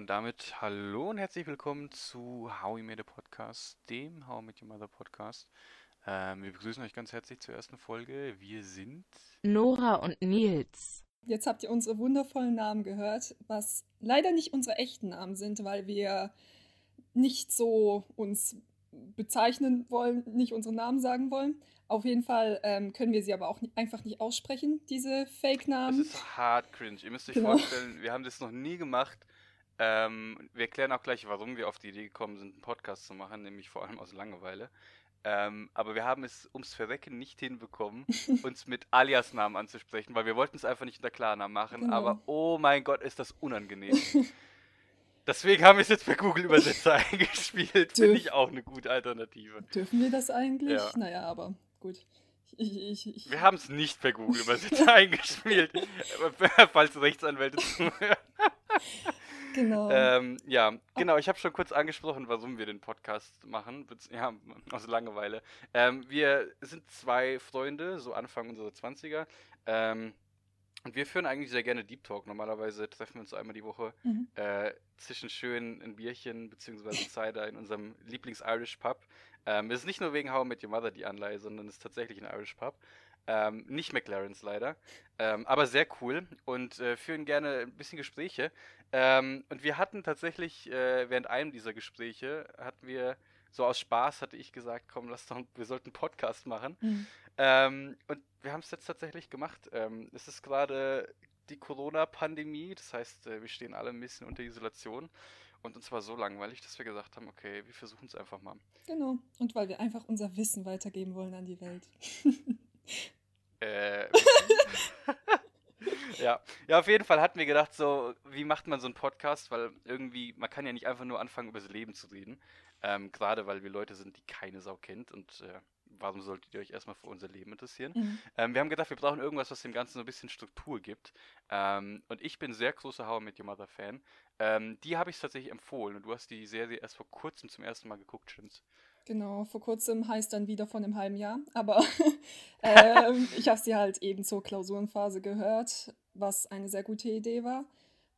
Und damit hallo und herzlich willkommen zu How We Made a Podcast, dem How I Met Your Mother Podcast. Ähm, wir begrüßen euch ganz herzlich zur ersten Folge. Wir sind Nora und Nils. Jetzt habt ihr unsere wundervollen Namen gehört, was leider nicht unsere echten Namen sind, weil wir nicht so uns bezeichnen wollen, nicht unsere Namen sagen wollen. Auf jeden Fall ähm, können wir sie aber auch nicht, einfach nicht aussprechen, diese Fake-Namen. Das ist hart cringe. Ihr müsst euch Genau. vorstellen, wir haben das noch nie gemacht. Ähm, wir erklären auch gleich, warum wir auf die Idee gekommen sind, einen Podcast zu machen, nämlich vor allem aus Langeweile. Ähm, aber wir haben es ums Verrecken nicht hinbekommen, uns mit Alias-Namen anzusprechen, weil wir wollten es einfach nicht unter Klarnamen machen. Genau. Aber oh mein Gott, ist das unangenehm. Deswegen haben wir es jetzt per Google-Übersetzer eingespielt. Finde ich auch eine gute Alternative. Dürfen wir das eigentlich? Ja. Naja, aber gut. Ich, ich, ich, Wir haben es nicht per Google-Übersetzer eingespielt, falls Rechtsanwälte zuhören. Genau. Ähm, ja, genau, ich habe schon kurz angesprochen, warum wir den Podcast machen. Ja, aus Langeweile. Ähm, wir sind zwei Freunde, so Anfang unserer 20er. Ähm, und wir führen eigentlich sehr gerne Deep Talk. Normalerweise treffen wir uns einmal die Woche Mhm. äh, zwischen schön ein Bierchen bzw. Cider in unserem Lieblings-Irish Pub. Ähm, es ist nicht nur wegen How I Met Your Mother die Anleihe, sondern es ist tatsächlich ein Irish Pub. Ähm, nicht McLaren's leider, ähm, aber sehr cool und äh, führen gerne ein bisschen Gespräche. Ähm, und wir hatten tatsächlich äh, während einem dieser Gespräche, hatten wir so aus Spaß, hatte ich gesagt, komm, lass doch, wir sollten einen Podcast machen. Mhm. Ähm, und wir haben es jetzt tatsächlich gemacht. Ähm, es ist gerade die Corona-Pandemie, das heißt, äh, wir stehen alle ein bisschen unter Isolation. Und uns war so langweilig, dass wir gesagt haben, okay, wir versuchen es einfach mal. Genau. Und weil wir einfach unser Wissen weitergeben wollen an die Welt. Äh, ja. ja, auf jeden Fall hatten wir gedacht, so, wie macht man so einen Podcast? Weil irgendwie, man kann ja nicht einfach nur anfangen, über das Leben zu reden. Ähm, Gerade weil wir Leute sind, die keine Sau kennt. Und äh, warum solltet ihr euch erstmal für unser Leben interessieren? Mhm. Ähm, wir haben gedacht, wir brauchen irgendwas, was dem Ganzen so ein bisschen Struktur gibt. Ähm, und ich bin sehr großer How I Met Your Mother Fan. Ähm, die habe ich tatsächlich empfohlen und du hast die Serie erst vor kurzem zum ersten Mal geguckt, stimmt's? Genau, vor kurzem heißt dann wieder von einem halben Jahr. Aber ähm, ich habe sie halt eben zur Klausurenphase gehört, was eine sehr gute Idee war,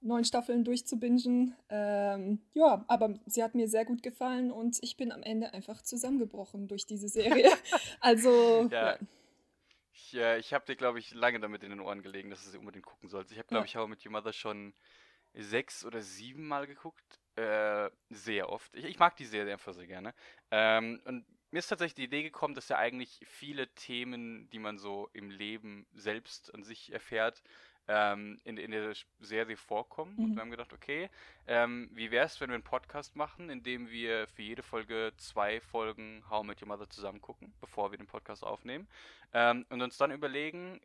neun Staffeln durchzubingen. Ähm, ja, aber sie hat mir sehr gut gefallen und ich bin am Ende einfach zusammengebrochen durch diese Serie. Also, Ja. ja. Ich, äh, ich habe dir, glaube ich, lange damit in den Ohren gelegen, dass du sie unbedingt gucken sollst. Ich habe, glaube Ja. ich, I Met Your Mother schon sechs oder sieben Mal geguckt. Äh, sehr oft. Ich, ich mag die Serie einfach sehr gerne. Ähm, und mir ist tatsächlich die Idee gekommen, dass ja eigentlich viele Themen, die man so im Leben selbst an sich erfährt, ähm, in, in der Serie vorkommen. Und Mhm. wir haben gedacht, okay, ähm, wie wäre es, wenn wir einen Podcast machen, in dem wir für jede Folge zwei Folgen How I Met Your Mother zusammen gucken, bevor wir den Podcast aufnehmen. Ähm, und uns dann überlegen,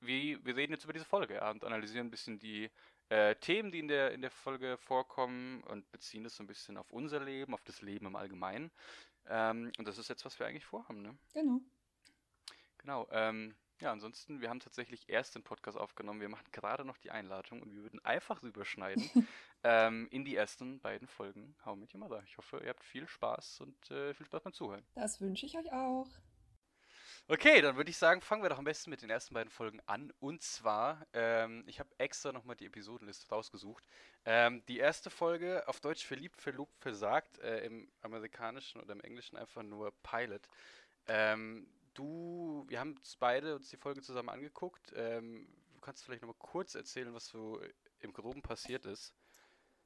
wie, wir reden jetzt über diese Folge ja, und analysieren ein bisschen die äh, Themen, die in der, in der Folge vorkommen und beziehen das so ein bisschen auf unser Leben, auf das Leben im Allgemeinen. Ähm, und das ist jetzt, was wir eigentlich vorhaben, ne? Genau. Genau. Ähm, ja, ansonsten, wir haben tatsächlich erst den Podcast aufgenommen. Wir machen gerade noch die Einladung und wir würden einfach rüberschneiden ähm, in die ersten beiden Folgen I Met Your Mother. Ich hoffe, ihr habt viel Spaß und äh, viel Spaß beim Zuhören. Das wünsche ich euch auch. Okay, dann würde ich sagen, fangen wir doch am besten mit den ersten beiden Folgen an. Und zwar, ähm, ich habe extra nochmal die Episodenliste rausgesucht. Ähm, die erste Folge, auf Deutsch verliebt, verlobt, versagt, äh, im amerikanischen oder im englischen einfach nur Pilot. Ähm, du, wir haben uns beide uns die Folge zusammen angeguckt. Ähm, du kannst vielleicht nochmal kurz erzählen, was so im Groben passiert ist.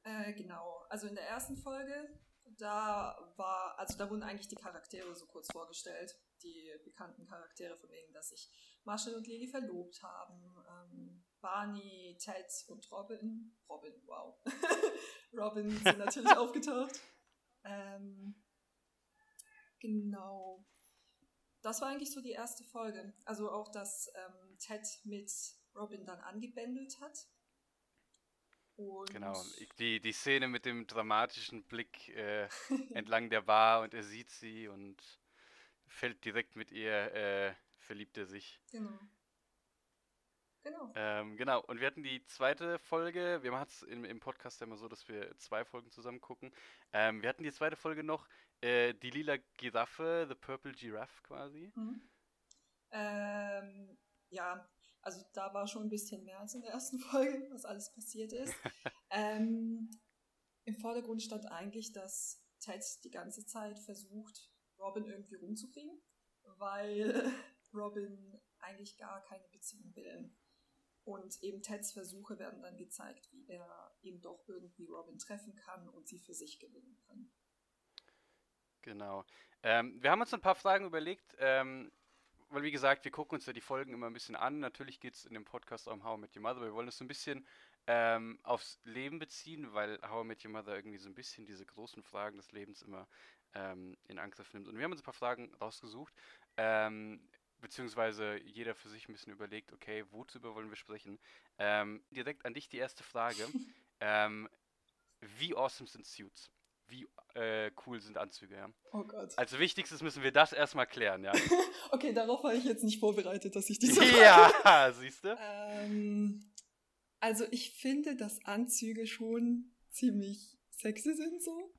Äh, genau. Also in der ersten Folge, da war, also da wurden eigentlich die Charaktere so kurz vorgestellt. Die bekannten Charaktere, von wegen, dass sich Marshall und Lily verlobt haben. Ähm, Barney, Ted und Robin. Robin, wow. Robin sind natürlich aufgetaucht. Ähm, genau. Das war eigentlich so die erste Folge. Also auch, dass ähm, Ted mit Robin dann angebändelt hat. Und Genau, die, die Szene mit dem dramatischen Blick äh, entlang der Bar und er sieht sie und fällt direkt mit ihr, äh, verliebt er sich. Genau. Genau. Ähm, genau, und wir hatten die zweite Folge, wir machen es im, im Podcast ja immer so, dass wir zwei Folgen zusammen gucken. Ähm, wir hatten die zweite Folge noch, äh, die lila Giraffe, The Purple Giraffe quasi. Mhm. Ähm, ja, also da war schon ein bisschen mehr als in der ersten Folge, was alles passiert ist. ähm, im Vordergrund stand eigentlich, dass Ted die ganze Zeit versucht, Robin irgendwie rumzukriegen, weil Robin eigentlich gar keine Beziehung will. Und eben Teds Versuche werden dann gezeigt, wie er eben doch irgendwie Robin treffen kann und sie für sich gewinnen kann. Genau. Ähm, wir haben uns ein paar Fragen überlegt, ähm, weil wie gesagt, wir gucken uns ja die Folgen immer ein bisschen an. Natürlich geht es in dem Podcast um How I Met Your Mother, aber wir wollen es so ein bisschen ähm, aufs Leben beziehen, weil How I Met Your Mother irgendwie so ein bisschen diese großen Fragen des Lebens immer ähm, in Angriff nimmt. Und wir haben uns ein paar Fragen rausgesucht. Ähm, beziehungsweise jeder für sich ein bisschen überlegt, okay, worüber wollen wir sprechen? Ähm, direkt an dich die erste Frage. ähm, wie awesome sind Suits? Wie äh, cool sind Anzüge, ja? Oh Gott. Als wichtigstes müssen wir das erstmal klären, ja? okay, darauf war ich jetzt nicht vorbereitet, dass ich diese Frage... Ja, siehst du? Ähm, also ich finde, dass Anzüge schon ziemlich sexy sind so.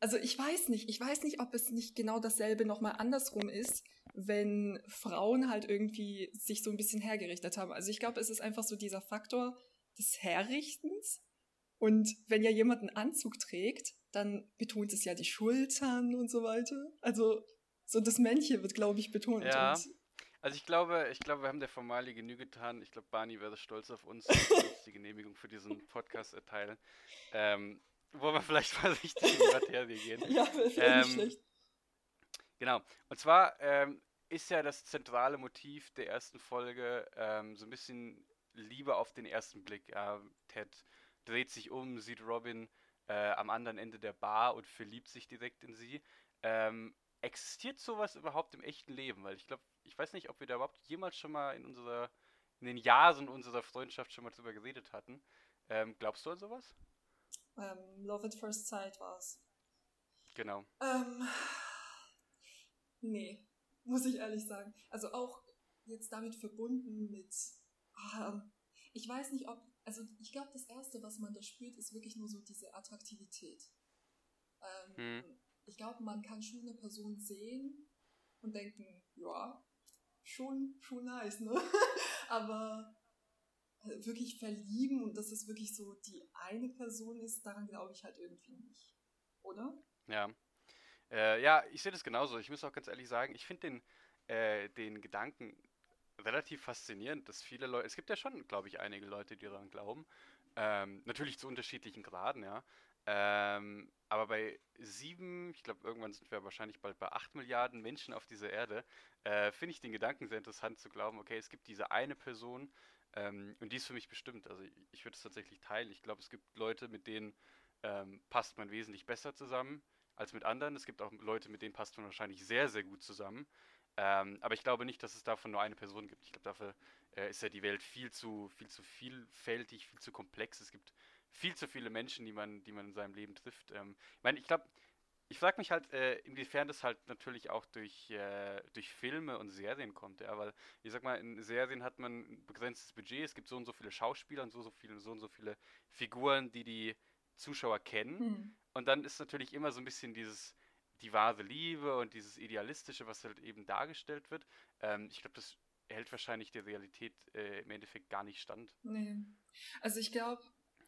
Also ich weiß nicht, ich weiß nicht, ob es nicht genau dasselbe nochmal andersrum ist, wenn Frauen halt irgendwie sich so ein bisschen hergerichtet haben. Also ich glaube, es ist einfach so dieser Faktor des Herrichtens. Und wenn ja jemand einen Anzug trägt, dann betont es ja die Schultern und so weiter. Also so das Männchen wird, glaube ich, betont. Ja. also ich glaube, ich glaube, wir haben der Formalie Genüge getan. Ich glaube, Barney wäre stolz auf uns, dass wir uns die Genehmigung für diesen Podcast erteilen. Ähm, wollen wir vielleicht vorsichtig in die Materie gehen. Ja, wäre ähm, nicht schlecht. Genau. Und zwar ähm, ist ja das zentrale Motiv der ersten Folge ähm, so ein bisschen Liebe auf den ersten Blick. Ja, Ted dreht sich um, sieht Robin äh, am anderen Ende der Bar und verliebt sich direkt in sie. Ähm, existiert sowas überhaupt im echten Leben? Weil ich glaube, ich weiß nicht, ob wir da überhaupt jemals schon mal in unserer, in den Jahren unserer Freundschaft schon mal drüber geredet hatten. Ähm, glaubst du an sowas? Ähm, Love at First Sight war es. Genau. Ähm, nee, muss ich ehrlich sagen. Also auch jetzt damit verbunden mit, ah, ich weiß nicht, ob, also ich glaube, das Erste, was man da spürt, ist wirklich nur so diese Attraktivität. Ähm, hm. Ich glaube, man kann schon eine Person sehen und denken, ja, schon, schon nice, ne? Aber wirklich verlieben und dass es wirklich so die eine Person ist, daran glaube ich halt irgendwie nicht. Oder? Ja. Äh, ja, ich sehe das genauso. Ich muss auch ganz ehrlich sagen, ich finde den, äh, den Gedanken relativ faszinierend, dass viele Leute, es gibt ja schon, glaube ich, einige Leute, die daran glauben. Ähm, natürlich zu unterschiedlichen Graden, ja. Ähm, aber bei sieben, ich glaube, irgendwann sind wir wahrscheinlich bald bei acht Milliarden Menschen auf dieser Erde, äh, finde ich den Gedanken sehr interessant zu glauben, okay, es gibt diese eine Person, ähm, und die ist für mich bestimmt. Also ich, würde es tatsächlich teilen. Ich glaube, es gibt Leute, mit denen ähm, passt man wesentlich besser zusammen als mit anderen. Es gibt auch Leute, mit denen passt man wahrscheinlich sehr, sehr gut zusammen. Ähm, aber ich glaube nicht, dass es davon nur eine Person gibt. Ich glaube, dafür äh, ist ja die Welt viel zu, viel zu vielfältig, viel zu komplex. Es gibt viel zu viele Menschen, die man, die man in seinem Leben trifft. Ähm, ich meine, ich glaube, ich frage mich halt, äh, inwiefern das halt natürlich auch durch, äh, durch Filme und Serien kommt, ja, weil ich sag mal, in Serien hat man ein begrenztes Budget, es gibt so und so viele Schauspieler und so, so viele, so und so viele Figuren, die die Zuschauer kennen. Mhm. Und dann ist natürlich immer so ein bisschen dieses, die wahre Liebe und dieses Idealistische, was halt eben dargestellt wird. Ähm, ich glaube, das hält wahrscheinlich der Realität äh, im Endeffekt gar nicht stand. Nee. Also ich glaube,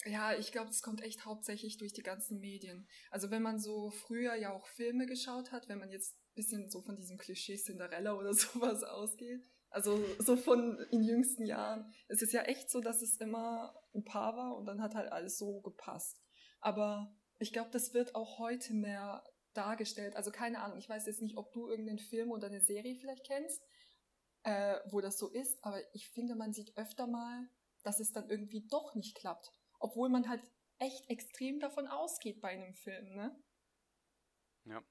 ja, ich glaube, das kommt echt hauptsächlich durch die ganzen Medien. Also wenn man so früher ja auch Filme geschaut hat, wenn man jetzt ein bisschen so von diesem Klischee Cinderella oder sowas ausgeht, also so von in jüngsten Jahren, es ist ja echt so, dass es immer ein Paar war und dann hat halt alles so gepasst. Aber ich glaube, das wird auch heute mehr dargestellt. Also keine Ahnung, ich weiß jetzt nicht, ob du irgendeinen Film oder eine Serie vielleicht kennst, äh, wo das so ist, aber ich finde, man sieht öfter mal, dass es dann irgendwie doch nicht klappt. Obwohl man halt echt extrem davon ausgeht bei einem Film, ne? Ja.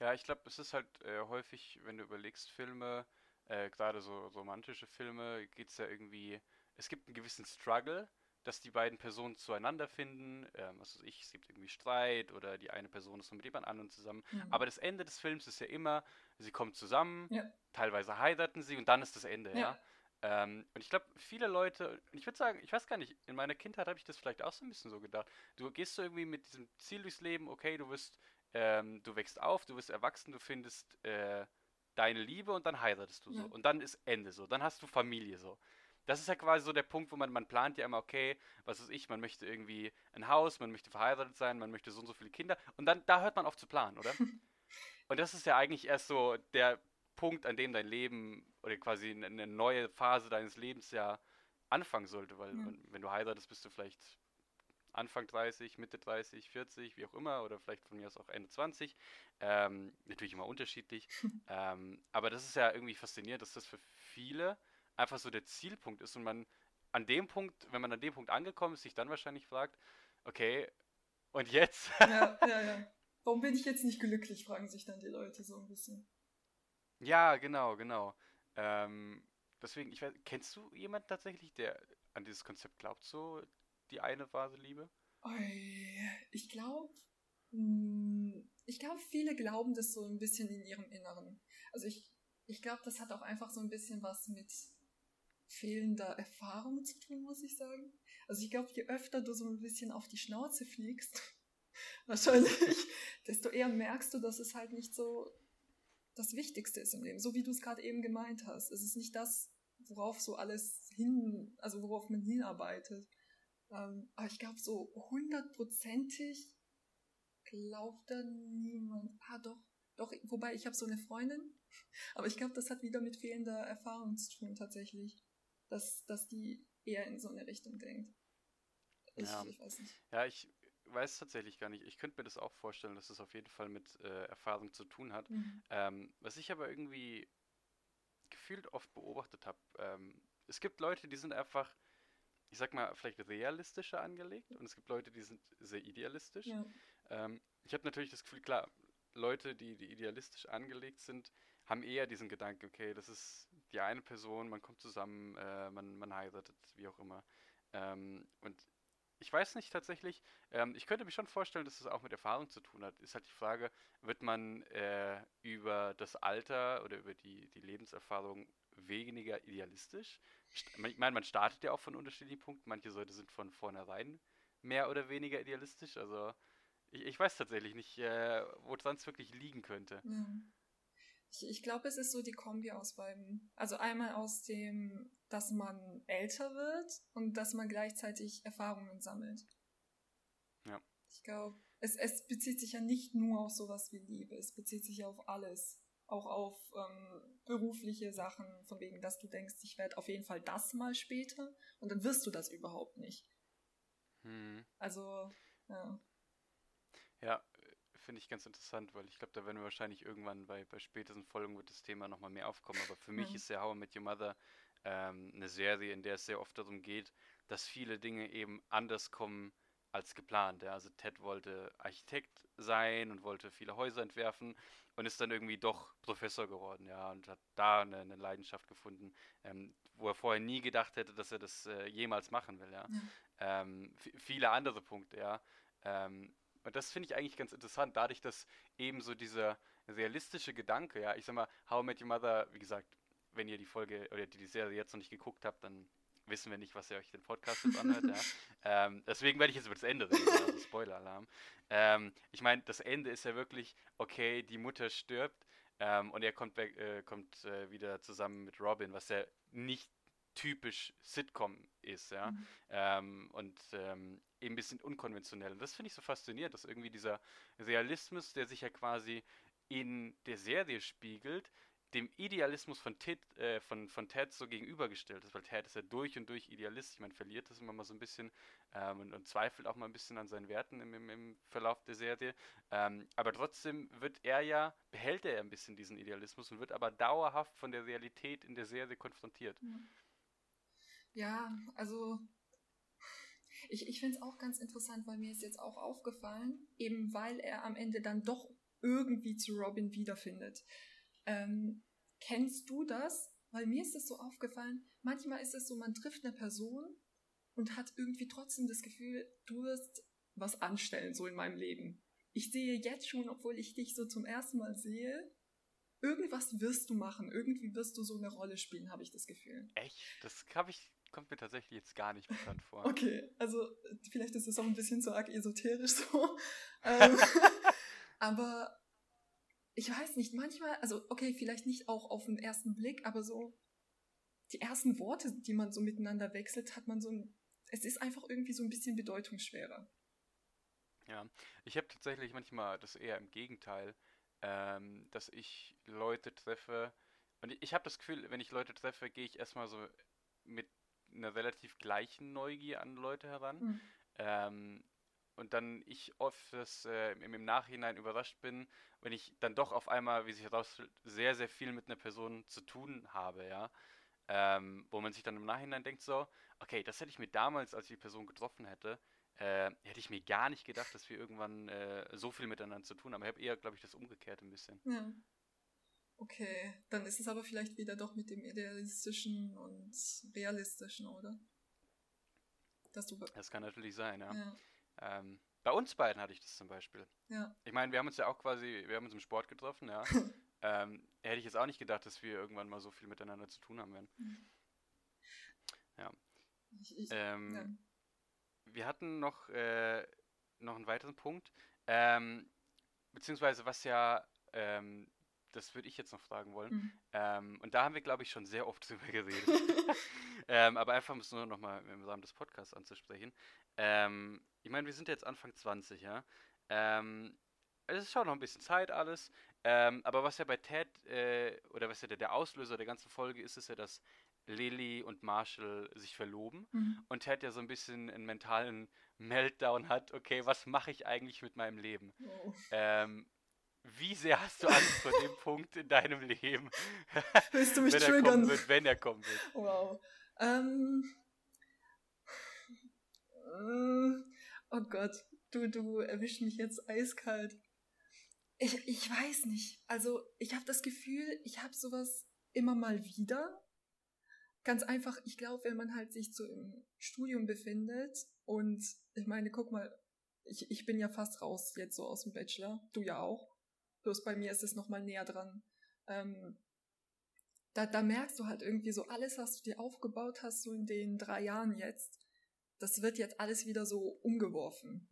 Ja, ich glaube, es ist halt äh, häufig, wenn du überlegst, Filme, äh, gerade so romantische Filme, geht es ja irgendwie, es gibt einen gewissen Struggle, dass die beiden Personen zueinander finden, ähm, was weiß ich, es gibt irgendwie Streit oder die eine Person ist mit jemand anderem zusammen. Mhm. Aber das Ende des Films ist ja immer, sie kommen zusammen, ja. teilweise heiraten sie und dann ist das Ende, ja. ja? Ähm, und ich glaube, viele Leute, ich würde sagen, ich weiß gar nicht, in meiner Kindheit habe ich das vielleicht auch so ein bisschen so gedacht. Du gehst so irgendwie mit diesem Ziel durchs Leben, okay, du wirst, ähm, du wächst auf, du wirst erwachsen, du findest äh, deine Liebe und dann heiratest du so. Ja. Und dann ist Ende so, dann hast du Familie so. das ist ja quasi so der Punkt, wo man, man plant ja immer, okay, was weiß ich, man möchte irgendwie ein Haus, man möchte verheiratet sein, man möchte so und so viele Kinder. Und dann, da hört man auf zu planen, oder? und das ist ja eigentlich erst so der Punkt, an dem dein Leben oder quasi eine neue Phase deines Lebens ja anfangen sollte, weil ja. wenn du heiratest, bist du vielleicht Anfang 30, Mitte 30, 40, wie auch immer, oder vielleicht von mir aus auch Ende 20. Ähm, natürlich immer unterschiedlich. ähm, aber das ist ja irgendwie faszinierend, dass das für viele einfach so der Zielpunkt ist und man an dem Punkt, wenn man an dem Punkt angekommen ist, sich dann wahrscheinlich fragt, okay, und jetzt? ja, ja, ja. Warum bin ich jetzt nicht glücklich, fragen sich dann die Leute so ein bisschen. Ja, genau, genau. Ähm, deswegen, ich weiß, kennst du jemanden tatsächlich, der an dieses Konzept glaubt, so die eine wahre Liebe? Ich glaube, hm, ich glaube, viele glauben das so ein bisschen in ihrem Inneren. Also ich, ich glaube, das hat auch einfach so ein bisschen was mit fehlender Erfahrung zu tun, muss ich sagen. Also ich glaube, je öfter du so ein bisschen auf die Schnauze fliegst, wahrscheinlich, desto eher merkst du, dass es halt nicht so das Wichtigste ist im Leben. So wie du es gerade eben gemeint hast. Es ist nicht das, worauf so alles hin, also worauf man hinarbeitet. Ähm, aber ich glaube, so hundertprozentig glaubt da niemand. Ah, doch, doch, wobei ich habe so eine Freundin, aber ich glaube, das hat wieder mit fehlender Erfahrung zu tun tatsächlich, dass, dass die eher in so eine Richtung denkt. Ich, ja. ich weiß nicht. Ja, ich weiß tatsächlich gar nicht. Ich könnte mir das auch vorstellen, dass es auf jeden Fall mit äh, Erfahrung zu tun hat. Mhm. Ähm, was ich aber irgendwie gefühlt oft beobachtet habe, ähm, es gibt Leute, die sind einfach, ich sag mal, vielleicht realistischer angelegt und es gibt Leute, die sind sehr idealistisch. Ja. Ähm, ich habe natürlich das Gefühl, klar, Leute, die, die idealistisch angelegt sind, haben eher diesen Gedanken, okay, das ist die eine Person, man kommt zusammen, äh, man, man heiratet, wie auch immer. Ähm, und ich weiß nicht tatsächlich. Ähm, ich könnte mir schon vorstellen, dass es das auch mit Erfahrung zu tun hat. Ist halt die Frage, wird man äh, über das Alter oder über die, die Lebenserfahrung weniger idealistisch? Ich meine, man startet ja auch von unterschiedlichen Punkten. Manche Leute sind von vornherein mehr oder weniger idealistisch. Also ich, ich weiß tatsächlich nicht, äh, wo es sonst wirklich liegen könnte. Ja. Ich, ich glaube, es ist so die Kombi aus beiden. Also einmal aus dem, dass man älter wird und dass man gleichzeitig Erfahrungen sammelt. Ja. Ich glaube, es, es bezieht sich ja nicht nur auf sowas wie Liebe, es bezieht sich ja auf alles. Auch auf ähm, berufliche Sachen, von wegen, dass du denkst, ich werde auf jeden Fall das mal später und dann wirst du das überhaupt nicht. Hm. Also, ja. Ja, finde ich ganz interessant, weil ich glaube, da werden wir wahrscheinlich irgendwann bei, bei späteren Folgen wird das Thema nochmal mehr aufkommen. Aber für mich ist ja How I Met Your Mother ähm, eine Serie, in der es sehr oft darum geht, dass viele Dinge eben anders kommen als geplant. Ja. Also Ted wollte Architekt sein und wollte viele Häuser entwerfen und ist dann irgendwie doch Professor geworden, ja, und hat da eine, eine Leidenschaft gefunden, ähm, wo er vorher nie gedacht hätte, dass er das äh, jemals machen will, ja. ja. Ähm, viele andere Punkte, ja. Ähm, und das finde ich eigentlich ganz interessant, dadurch, dass eben so dieser realistische Gedanke, ja, ich sag mal, How I Met Your Mother, wie gesagt, wenn ihr die Folge oder die Serie jetzt noch nicht geguckt habt, dann wissen wir nicht, was ihr euch den Podcast jetzt anhört. ja. ähm, deswegen werde ich jetzt über das Ende reden, also Spoiler-Alarm. Ähm, ich meine, das Ende ist ja wirklich, okay, die Mutter stirbt ähm, und er kommt, weg, äh, kommt äh, wieder zusammen mit Robin, was ja nicht typisch Sitcom ist, ja. Mhm. Ähm, und ähm, eben ein bisschen unkonventionell. Und das finde ich so faszinierend, dass irgendwie dieser Realismus, der sich ja quasi in der Serie spiegelt, dem Idealismus von Ted, äh, von, von Ted so gegenübergestellt ist, weil Ted ist ja durch und durch Idealist, man verliert das immer mal so ein bisschen ähm, und, und, zweifelt auch mal ein bisschen an seinen Werten im, im, im Verlauf der Serie. Ähm, aber trotzdem wird er ja, behält er ja ein bisschen diesen Idealismus und wird aber dauerhaft von der Realität in der Serie konfrontiert. Mhm. Ja, also ich, ich finde es auch ganz interessant, weil mir ist jetzt auch aufgefallen, eben weil er am Ende dann doch irgendwie zu Robin wiederfindet. Ähm, kennst du das? Weil mir ist es so aufgefallen, manchmal ist es so, man trifft eine Person und hat irgendwie trotzdem das Gefühl, du wirst was anstellen, so in meinem Leben. Ich sehe jetzt schon, obwohl ich dich so zum ersten Mal sehe, irgendwas wirst du machen, irgendwie wirst du so eine Rolle spielen, habe ich das Gefühl. Echt? Das habe ich kommt mir tatsächlich jetzt gar nicht bekannt vor. Okay, also vielleicht ist es auch ein bisschen zu arg esoterisch so. ähm, aber ich weiß nicht, manchmal, also okay, vielleicht nicht auch auf den ersten Blick, aber so, die ersten Worte, die man so miteinander wechselt, hat man so ein, es ist einfach irgendwie so ein bisschen bedeutungsschwerer. Ja, ich habe tatsächlich manchmal das eher im Gegenteil, ähm, dass ich Leute treffe und ich, ich habe das Gefühl, wenn ich Leute treffe, gehe ich erstmal so mit einer relativ gleichen Neugier an Leute heran. Mhm. Ähm, und dann ich oft das, äh, im, im Nachhinein überrascht bin, wenn ich dann doch auf einmal, wie sich herausstellt, sehr, sehr viel mit einer Person zu tun habe, ja. Ähm, wo man sich dann im Nachhinein denkt so, okay, das hätte ich mir damals, als ich die Person getroffen hätte, äh, hätte ich mir gar nicht gedacht, dass wir irgendwann äh, so viel miteinander zu tun haben. Ich habe eher, glaube ich, das umgekehrt ein bisschen. Ja. Okay, dann ist es aber vielleicht wieder doch mit dem Idealistischen und Realistischen, oder? Dass du das kann natürlich sein, ja. ja. Ähm, bei uns beiden hatte ich das zum Beispiel. Ja. Ich meine, wir haben uns ja auch quasi, wir haben uns im Sport getroffen, ja. ähm, hätte ich jetzt auch nicht gedacht, dass wir irgendwann mal so viel miteinander zu tun haben werden. Mhm. Ja. Ich, ich, ähm, ja. Wir hatten noch, äh, noch einen weiteren Punkt. Ähm, beziehungsweise was ja, ähm, das würde ich jetzt noch fragen wollen. Mhm. Ähm, und da haben wir, glaube ich, schon sehr oft drüber geredet. ähm, aber einfach um es nur noch mal im Rahmen des Podcasts anzusprechen. Ähm, ich meine, wir sind jetzt Anfang 20, ja. Ähm, es ist schon noch ein bisschen Zeit alles. Ähm, aber was ja bei Ted, äh, oder was ja der, der, Auslöser der ganzen Folge ist, ist ja, dass Lily und Marshall sich verloben. Mhm. Und Ted ja so ein bisschen einen mentalen Meltdown hat. Okay, was mache ich eigentlich mit meinem Leben? Oh. Ähm, wie sehr hast du Angst vor dem Punkt in deinem Leben? Willst du mich wenn triggern? Er wird, wenn er kommen wird. Wow. Ähm, äh, oh Gott, du, du erwischst mich jetzt eiskalt. Ich, ich weiß nicht. Also, ich habe das Gefühl, ich habe sowas immer mal wieder. Ganz einfach, ich glaube, wenn man halt sich so im Studium befindet und ich meine, guck mal, ich, ich bin ja fast raus jetzt so aus dem Bachelor, du ja auch. Bloß bei mir ist es nochmal näher dran. Ähm, da, da merkst du halt irgendwie so alles, was du dir aufgebaut hast, so in den drei Jahren jetzt, das wird jetzt alles wieder so umgeworfen.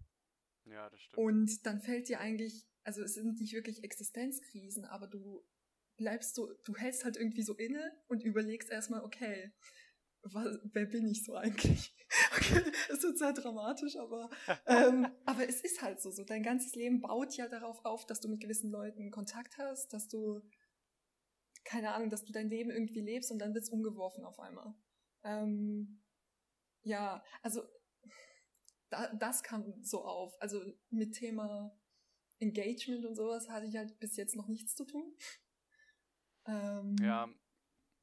Ja, das stimmt. Und dann fällt dir eigentlich, also es sind nicht wirklich Existenzkrisen, aber du bleibst so, du hältst halt irgendwie so inne und überlegst erstmal, okay, was, wer bin ich so eigentlich? Okay, es wird sehr dramatisch, aber, ähm, aber es ist halt so, so. Dein ganzes Leben baut ja darauf auf, dass du mit gewissen Leuten Kontakt hast, dass du, keine Ahnung, dass du dein Leben irgendwie lebst und dann wird's umgeworfen auf einmal. Ähm, ja, also da, das kam so auf. Also mit Thema Engagement und sowas hatte ich halt bis jetzt noch nichts zu tun. Ähm, ja.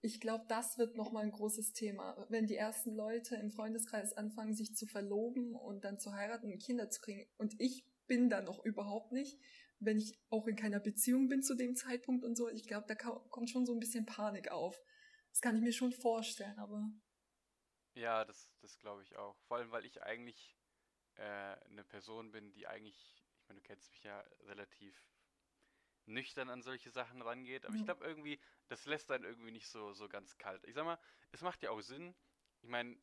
Ich glaube, das wird nochmal ein großes Thema. Wenn die ersten Leute im Freundeskreis anfangen, sich zu verloben und dann zu heiraten und Kinder zu kriegen. Und ich bin da noch überhaupt nicht, wenn ich auch in keiner Beziehung bin zu dem Zeitpunkt und so. Ich glaube, da kommt schon so ein bisschen Panik auf. Das kann ich mir schon vorstellen, aber. Ja, das, das glaube ich auch. Vor allem, weil ich eigentlich äh, eine Person bin, die eigentlich, ich meine, du kennst mich ja relativ nüchtern an solche Sachen rangeht, aber ich glaube irgendwie, das lässt dann irgendwie nicht so, so ganz kalt. Ich sag mal, es macht ja auch Sinn. Ich meine,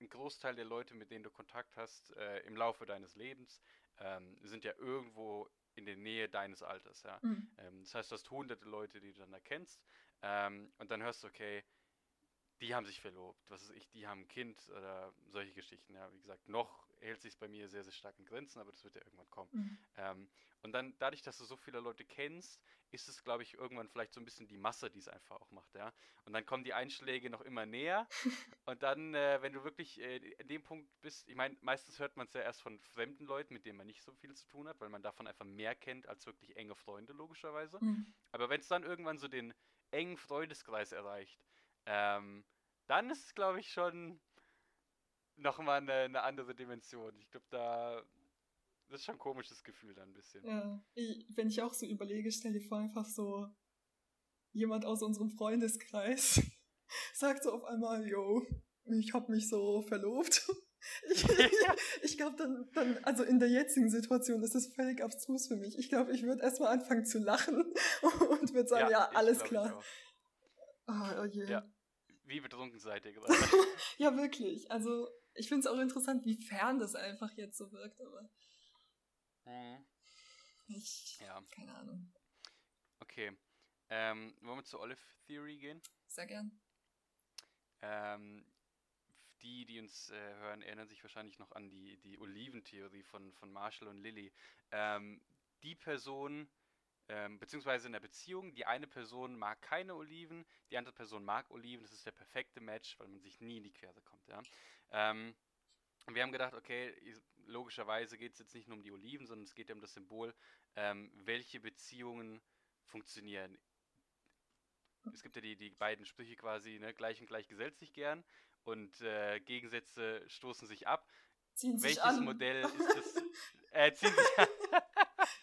ein Großteil der Leute, mit denen du Kontakt hast äh, im Laufe deines Lebens, ähm, sind ja irgendwo in der Nähe deines Alters. Ja? Mhm. Ähm, das heißt, du hast hunderte Leute, die du dann erkennst ähm, und dann hörst du, okay, die haben sich verlobt, was weiß ich, die haben ein Kind oder solche Geschichten. Ja, wie gesagt, noch hält sich bei mir sehr, sehr stark in Grenzen, aber das wird ja irgendwann kommen. Mhm. Ähm, und dann, dadurch, dass du so viele Leute kennst, ist es, glaube ich, irgendwann vielleicht so ein bisschen die Masse, die es einfach auch macht, ja. Und dann kommen die Einschläge noch immer näher. und dann, äh, wenn du wirklich äh, in dem Punkt bist, ich meine, meistens hört man es ja erst von fremden Leuten, mit denen man nicht so viel zu tun hat, weil man davon einfach mehr kennt als wirklich enge Freunde, logischerweise. Mhm. Aber wenn es dann irgendwann so den engen Freundeskreis erreicht, ähm, dann ist es, glaube ich, schon nochmal eine, eine andere Dimension. Ich glaube, da. Das ist schon ein komisches Gefühl dann ein bisschen. Ja, ich, wenn ich auch so überlege, stell dir vor, einfach so jemand aus unserem Freundeskreis sagt so auf einmal, yo, ich hab mich so verlobt. Ich, ich glaube dann, dann, also in der jetzigen Situation ist es völlig abstrus für mich. Ich glaube, ich würde erstmal anfangen zu lachen und würde sagen, ja, ja alles klar. Oh, oh je. Ja. Wie betrunken seid ihr gerade? ja, wirklich. Also, ich finde es auch interessant, wie fern das einfach jetzt so wirkt, aber. Mhm. Ich. Ja. Keine Ahnung. Okay. Ähm, wollen wir zur Olive Theory gehen? Sehr gern. Ähm, die, die uns äh, hören, erinnern sich wahrscheinlich noch an die, die Oliventheorie von, von Marshall und Lilly. Ähm, die Person, ähm, beziehungsweise in der Beziehung, die eine Person mag keine Oliven, die andere Person mag Oliven, das ist der perfekte Match, weil man sich nie in die Quere kommt. Ja? Ähm, wir haben gedacht, okay, logischerweise geht es jetzt nicht nur um die Oliven, sondern es geht ja um das Symbol, ähm, welche Beziehungen funktionieren. Es gibt ja die, die beiden Sprüche quasi, ne, gleich und gleich gesellt sich gern und äh, Gegensätze stoßen sich ab. Ziehen Welches sich an. Modell ist das? Äh, ziehen sich an.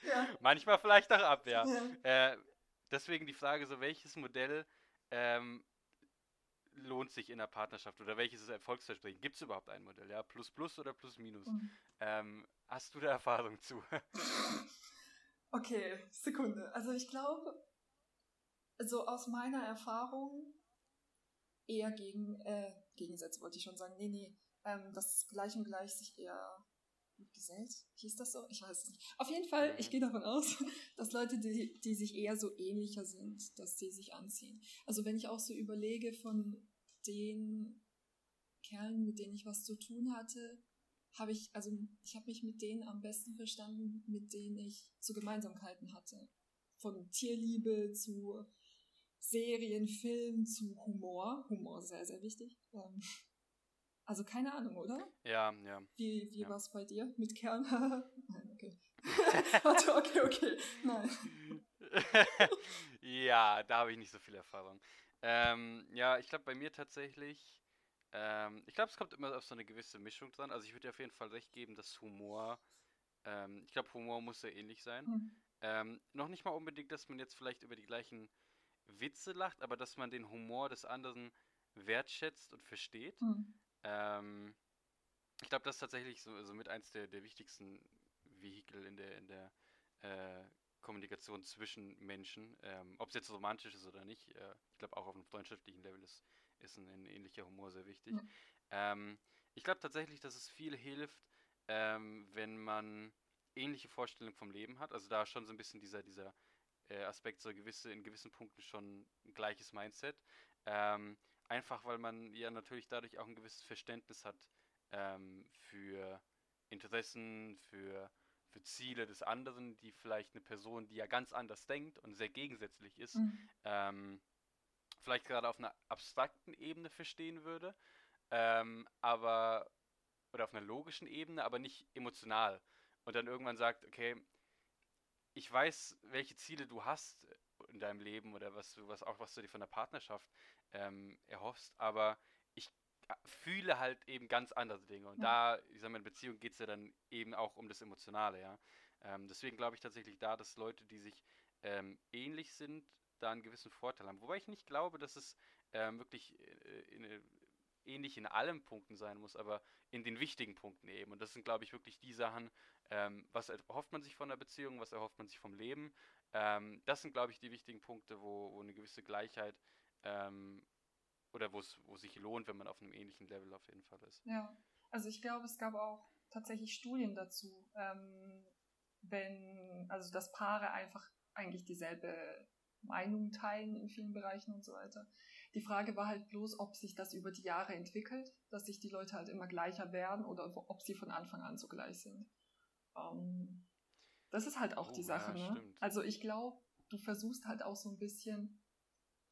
Ja. Manchmal vielleicht auch ab, ja. Ja. Äh, deswegen die Frage so, welches Modell ähm, lohnt sich in der Partnerschaft oder welches ist erfolgsversprechend? Gibt es überhaupt ein Modell, ja? Plus plus oder plus minus? Mhm. Ähm, hast du da Erfahrung zu? Okay, Sekunde. Also ich glaube, so aus meiner Erfahrung eher gegen, äh, Gegensätze wollte ich schon sagen. Nee, nee, ähm, das Gleich und Gleich sich eher gesellt. Hieß das so? Ich weiß es nicht. Auf jeden Fall, ich gehe davon aus, dass Leute, die, die sich eher so ähnlicher sind, dass die sich anziehen. Also wenn ich auch so überlege von den Kerlen, mit denen ich was zu tun hatte, habe ich, also ich habe mich mit denen am besten verstanden, mit denen ich so Gemeinsamkeiten hatte. Von Tierliebe zu Serien, Film zu Humor. Humor ist sehr, sehr wichtig. Ähm, also keine Ahnung, oder? Ja, ja. Wie, wie Ja. war es bei dir mit Kern? Nein, okay. Warte, okay, okay. Nein. ja, da habe ich nicht so viel Erfahrung. Ähm, ja, ich glaube bei mir tatsächlich, ähm, ich glaube, es kommt immer auf so eine gewisse Mischung dran. Also ich würde dir auf jeden Fall recht geben, dass Humor, ähm, ich glaube, Humor muss sehr ähnlich sein. Hm. Ähm, noch nicht mal unbedingt, dass man jetzt vielleicht über die gleichen Witze lacht, aber dass man den Humor des anderen wertschätzt und versteht. Hm. Ähm, ich glaube, das ist tatsächlich so, so mit eins der, der wichtigsten Vehikel in der, in der äh, Kommunikation zwischen Menschen. Ähm, Ob es jetzt romantisch ist oder nicht, äh, ich glaube auch auf einem freundschaftlichen Level ist, ist ein, ein ähnlicher Humor sehr wichtig. Ja. Ähm, ich glaube tatsächlich, dass es viel hilft, ähm, wenn man ähnliche Vorstellungen vom Leben hat. Also da schon so ein bisschen dieser, dieser äh, Aspekt, so gewisse, in gewissen Punkten schon ein gleiches Mindset. Ähm, einfach weil man ja natürlich dadurch auch ein gewisses Verständnis hat ähm, für Interessen, für, für Ziele des anderen, die vielleicht eine Person, die ja ganz anders denkt und sehr gegensätzlich ist, Hm. ähm, vielleicht gerade auf einer abstrakten Ebene verstehen würde, ähm, aber oder auf einer logischen Ebene, aber nicht emotional. Und dann irgendwann sagt, okay, ich weiß, welche Ziele du hast in deinem Leben oder was du, was auch was du dir von der Partnerschaft ähm, erhoffst, aber ich äh, fühle halt eben ganz andere Dinge. Und Ja. da, ich sag mal, in Beziehung geht es ja dann eben auch um das Emotionale, ja. Ähm, deswegen glaube ich tatsächlich da, dass Leute, die sich ähm, ähnlich sind, da einen gewissen Vorteil haben. Wobei ich nicht glaube, dass es ähm, wirklich äh, in, äh, ähnlich in allen Punkten sein muss, aber in den wichtigen Punkten eben. Und das sind, glaube ich, wirklich die Sachen, ähm, was erhofft man sich von der Beziehung, was erhofft man sich vom Leben. Ähm, das sind, glaube ich, die wichtigen Punkte, wo, wo eine gewisse Gleichheit ähm, oder wo es wo sich lohnt, wenn man auf einem ähnlichen Level auf jeden Fall ist. Ja, also ich glaube, es gab auch tatsächlich Studien dazu, ähm, wenn, also dass Paare einfach eigentlich dieselbe Meinung teilen in vielen Bereichen und so weiter. Die Frage war halt bloß, ob sich das über die Jahre entwickelt, dass sich die Leute halt immer gleicher werden oder ob sie von Anfang an so gleich sind. Ähm, das ist halt auch Oh, die Sache, ja, ne? stimmt. Also ich glaube, du versuchst halt auch so ein bisschen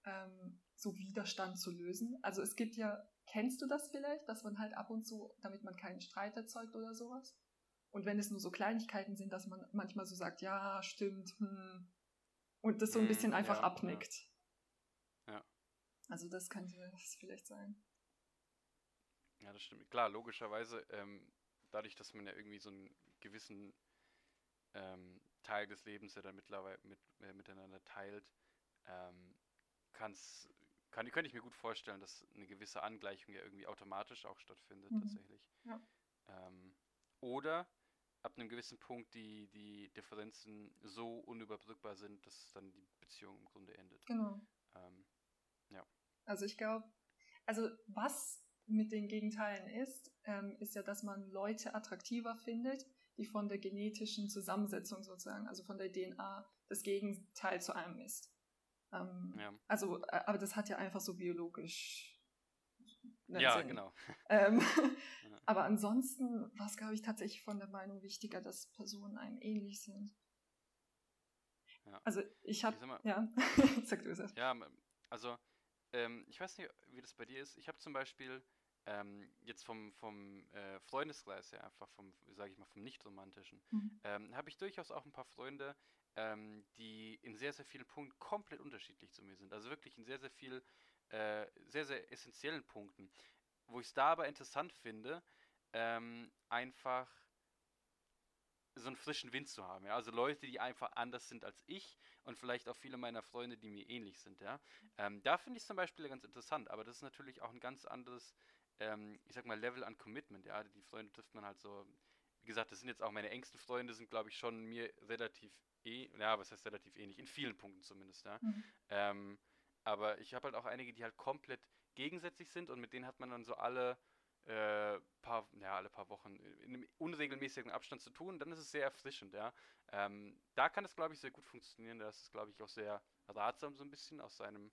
ähm, so Widerstand zu lösen. Also es gibt ja, kennst du das vielleicht, dass man halt ab und zu, damit man keinen Streit erzeugt oder sowas? Und wenn es nur so Kleinigkeiten sind, dass man manchmal so sagt, ja, stimmt, hm, und das so ein Hm, bisschen einfach ja, abnickt. Ja. Also das könnte es vielleicht sein. Ja, das stimmt. Klar, logischerweise, ähm, dadurch, dass man ja irgendwie so einen gewissen ähm, Teil des Lebens ja dann mittlerweile mit, äh, miteinander teilt, ähm, kann's, kann, könnte ich mir gut vorstellen, dass eine gewisse Angleichung ja irgendwie automatisch auch stattfindet, Mhm. tatsächlich. Ja. Ähm, oder ab einem gewissen Punkt die, die Differenzen so unüberbrückbar sind, dass dann die Beziehung im Grunde endet. Genau. Ähm, Also ich glaube, also was mit den Gegenteilen ist, ähm, ist ja, dass man Leute attraktiver findet, die von der genetischen Zusammensetzung sozusagen, also von der DNA, das Gegenteil zu einem ist. Ähm, ja. Also, äh, aber das hat ja einfach so biologisch ja, Sinn. genau. Ähm, aber ansonsten war es, glaube ich, tatsächlich von der Meinung wichtiger, dass Personen einem ähnlich sind. Ja. Also ich habe, ja, sag du es. Ja, also ähm, ich weiß nicht, wie das bei dir ist. Ich habe zum Beispiel ähm, jetzt vom, vom äh, Freundeskreis her, einfach vom, sage ich mal, vom nicht-romantischen, mhm. ähm, habe ich durchaus auch ein paar Freunde, ähm, die in sehr, sehr vielen Punkten komplett unterschiedlich zu mir sind. Also wirklich in sehr, sehr viel, äh, sehr, sehr essentiellen Punkten. Wo ich es da aber interessant finde, ähm, einfach so einen frischen Wind zu haben. Ja? Also Leute, die einfach anders sind als ich und vielleicht auch viele meiner Freunde, die mir ähnlich sind. Ja? Ähm, da finde ich es zum Beispiel ganz interessant, aber das ist natürlich auch ein ganz anderes, ähm, ich sag mal, Level an Commitment. Ja? Die Freunde trifft man halt so, wie gesagt, das sind jetzt auch meine engsten Freunde, sind glaube ich schon mir relativ eh, ja, was heißt relativ ähnlich, in vielen Punkten zumindest. Ja? Mhm. Ähm, aber ich habe halt auch einige, die halt komplett gegensätzlich sind und mit denen hat man dann so alle äh, paar, ja, alle paar Wochen in einem unregelmäßigen Abstand zu tun, dann ist es sehr erfrischend, ja. Ähm, da kann es, glaube ich, sehr gut funktionieren. Da ist es, glaube ich, auch sehr ratsam, so ein bisschen aus seinem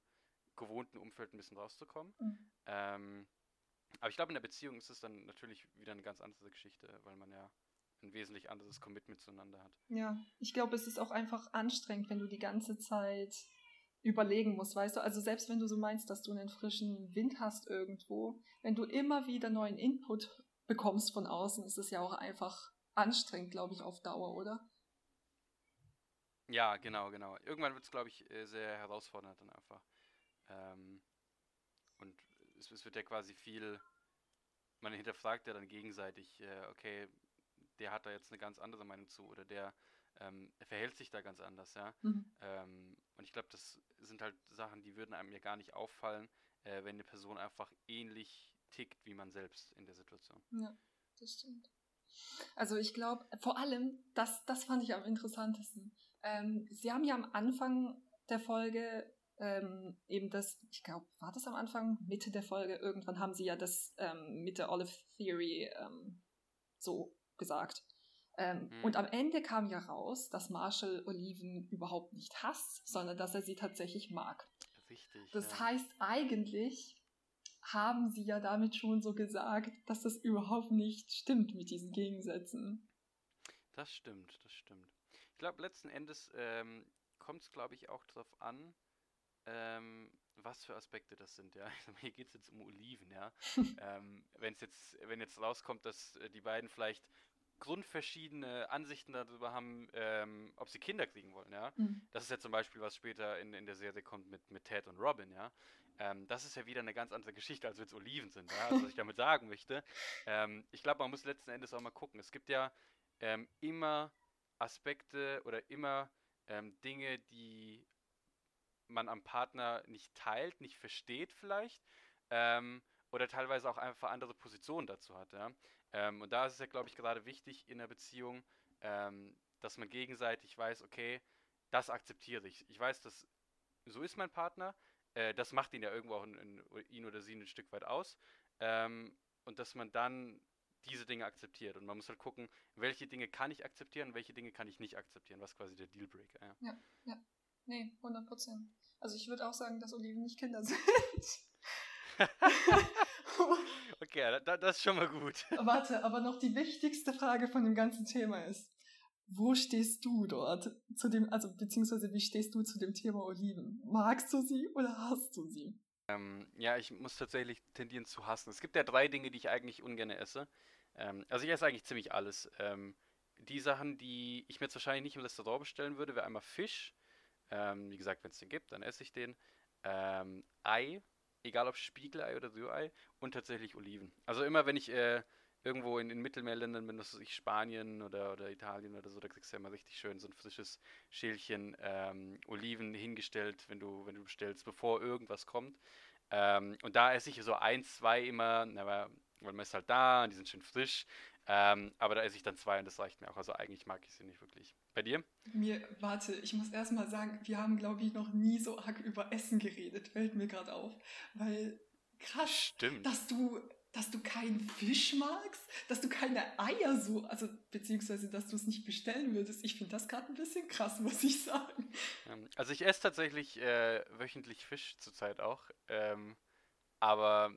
gewohnten Umfeld ein bisschen rauszukommen. Mhm. Ähm, aber ich glaube, in der Beziehung ist es dann natürlich wieder eine ganz andere Geschichte, weil man ja ein wesentlich anderes Commitment zueinander hat. Ja, ich glaube, es ist auch einfach anstrengend, wenn du die ganze Zeit überlegen musst, weißt du? Also selbst wenn du so meinst, dass du einen frischen Wind hast irgendwo, wenn du immer wieder neuen Input bekommst von außen, ist es ja auch einfach anstrengend, glaube ich, auf Dauer, oder? Ja, genau, genau. Irgendwann wird es, glaube ich, äh, sehr herausfordernd dann einfach. Ähm, und es, es, wird ja quasi viel, man hinterfragt ja dann gegenseitig, äh, okay, der hat da jetzt eine ganz andere Meinung zu oder der ähm, verhält sich da ganz anders, ja. Mhm. Ähm, und ich glaube, das sind halt Sachen, die würden einem ja gar nicht auffallen, äh, wenn eine Person einfach ähnlich tickt wie man selbst in der Situation. Ja, das stimmt. Also ich glaube, vor allem, das, das fand ich am interessantesten. Ähm, Sie haben ja am Anfang der Folge ähm, eben das, ich glaube, war das am Anfang, Mitte der Folge, irgendwann haben Sie ja das ähm, mit der Olive Theory ähm, so gesagt. Ähm, mhm. Und am Ende kam ja raus, dass Marshall Oliven überhaupt nicht hasst, sondern dass er sie tatsächlich mag. Richtig. Das ja. heißt, eigentlich haben sie ja damit schon so gesagt, dass das überhaupt nicht stimmt mit diesen Gegensätzen. Das stimmt, das stimmt. Ich glaube, letzten Endes ähm, kommt es, glaube ich, auch darauf an, ähm, was für Aspekte das sind, ja. Hier geht es jetzt um Oliven, ja. ähm, Wenn jetzt, wenn jetzt rauskommt, dass äh, die beiden vielleicht grundverschiedene Ansichten darüber haben, ähm, ob sie Kinder kriegen wollen, ja. Mhm. Das ist ja zum Beispiel, was später in, in der Serie kommt mit, mit Ted und Robin, ja. Ähm, das ist ja wieder eine ganz andere Geschichte, als wenn es Oliven sind, ja. Also, was ich damit sagen möchte. Ähm, ich glaube, man muss letzten Endes auch mal gucken. Es gibt ja ähm, immer Aspekte oder immer ähm, Dinge, die man am Partner nicht teilt, nicht versteht vielleicht. Ähm, oder teilweise auch einfach andere Positionen dazu hat. Ja? Ähm, und da ist es ja, glaube ich, gerade wichtig in der Beziehung, ähm, dass man gegenseitig weiß, okay, das akzeptiere ich. Ich weiß, dass so ist mein Partner. Äh, das macht ihn ja irgendwo auch in, in, ihn oder sie ein Stück weit aus. Ähm, und dass man dann diese Dinge akzeptiert. Und man muss halt gucken, welche Dinge kann ich akzeptieren, welche Dinge kann ich nicht akzeptieren. Was quasi der Dealbreaker. Ja, ja. ja. Nee, 100 Prozent. Also ich würde auch sagen, dass Oliven nicht Kinder sind. okay, da, das ist schon mal gut. Warte, aber noch die wichtigste Frage von dem ganzen Thema ist, wo stehst du dort zu dem, also beziehungsweise wie stehst du zu dem Thema Oliven? Magst du sie oder hast du sie? Ähm, ja, ich muss tatsächlich tendieren zu hassen. Es gibt ja drei Dinge, die ich eigentlich ungern esse. Ähm, also ich esse eigentlich ziemlich alles. Ähm, die Sachen, die ich mir jetzt wahrscheinlich nicht im Restaurant bestellen würde, wäre einmal Fisch. Ähm, wie gesagt, wenn es den gibt, dann esse ich den. Ähm, Ei egal ob Spiegelei oder Rührei und tatsächlich Oliven. Also immer wenn ich äh, irgendwo in den Mittelmeerländern bin, das ist ich Spanien oder, oder Italien oder so, da kriegst du ja immer richtig schön so ein frisches Schälchen ähm, Oliven hingestellt, wenn du, wenn du bestellst, bevor irgendwas kommt. Ähm, und da esse ich so ein, zwei immer, aber, weil man ist halt da und die sind schön frisch. Ähm, aber da esse ich dann zwei und das reicht mir auch. Also eigentlich mag ich sie nicht wirklich. Bei dir? Mir, warte, ich muss erstmal sagen, wir haben, glaube ich, noch nie so arg über Essen geredet, fällt mir gerade auf. Weil krass, Stimmt. dass du dass du keinen Fisch magst, dass du keine Eier so, also beziehungsweise dass du es nicht bestellen würdest. Ich finde das gerade ein bisschen krass, muss ich sagen. Ähm, also ich esse tatsächlich äh, wöchentlich Fisch zurzeit auch, ähm, aber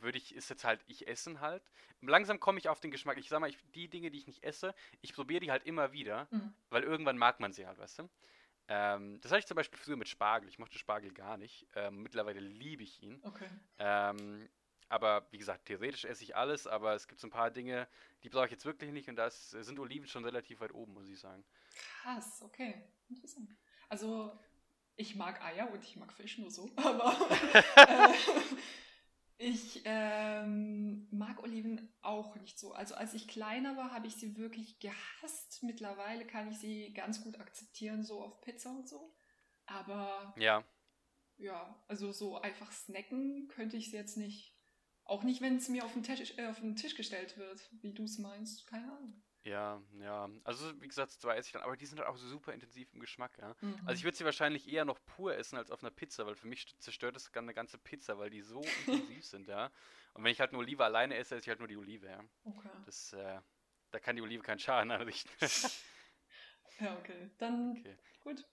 würde ich, ist jetzt halt, ich essen halt. Langsam komme ich auf den Geschmack. Ich sag mal, ich, die Dinge, die ich nicht esse, ich probiere die halt immer wieder, Mhm. weil irgendwann mag man sie halt, weißt du? Ähm, das hatte ich zum Beispiel früher mit Spargel. Ich mochte Spargel gar nicht. Ähm, mittlerweile liebe ich ihn. Okay. Ähm, aber wie gesagt, theoretisch esse ich alles, aber es gibt so ein paar Dinge, die brauche ich jetzt wirklich nicht und da sind Oliven schon relativ weit oben, muss ich sagen. Krass, okay. Interessant. Also, ich mag Eier und ich mag Fisch nur so, aber äh, ich ähm, mag Oliven auch nicht so. Also, als ich kleiner war, habe ich sie wirklich gehasst. Mittlerweile kann ich sie ganz gut akzeptieren, so auf Pizza und so. Aber Ja, ja, also so einfach snacken könnte ich sie jetzt nicht. Auch nicht, wenn es mir auf den, Tisch, äh, auf den Tisch gestellt wird, wie du es meinst. Keine Ahnung. Ja, ja. Also wie gesagt, zwei esse ich dann, aber die sind halt auch super intensiv im Geschmack, ja. Mhm. Also ich würde sie wahrscheinlich eher noch pur essen als auf einer Pizza, weil für mich st- zerstört das eine ganze Pizza, weil die so intensiv sind, ja. Und wenn ich halt eine Olive alleine esse, esse ich halt nur die Olive, ja. okay. Das, äh, da kann die Olive keinen Schaden anrichten. Ja, okay. Dann Okay. gut.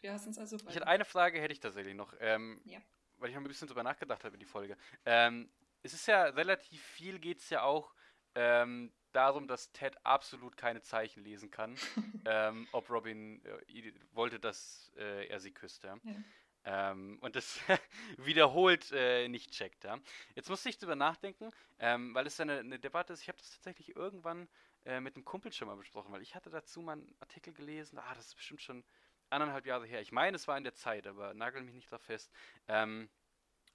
Wir hassen es also Ich beide. hätte eine Frage, hätte ich tatsächlich noch, ähm, Ja. weil ich noch ein bisschen drüber nachgedacht habe in die Folge. Ähm, es ist ja relativ viel, geht es ja auch ähm, darum, dass Ted absolut keine Zeichen lesen kann, ähm, ob Robin äh, wollte, dass äh, er sie küsst. Ja? Ja. Ähm, und das wiederholt äh, nicht checkt. Ja? Jetzt musste ich drüber nachdenken, ähm, weil es ja eine, eine Debatte ist. Ich habe das tatsächlich irgendwann äh, mit einem Kumpel schon mal besprochen, weil ich hatte dazu mal einen Artikel gelesen. Ah, das ist bestimmt schon anderthalb Jahre her. Ich meine, es war in der Zeit, aber nagel mich nicht drauf fest. Ähm,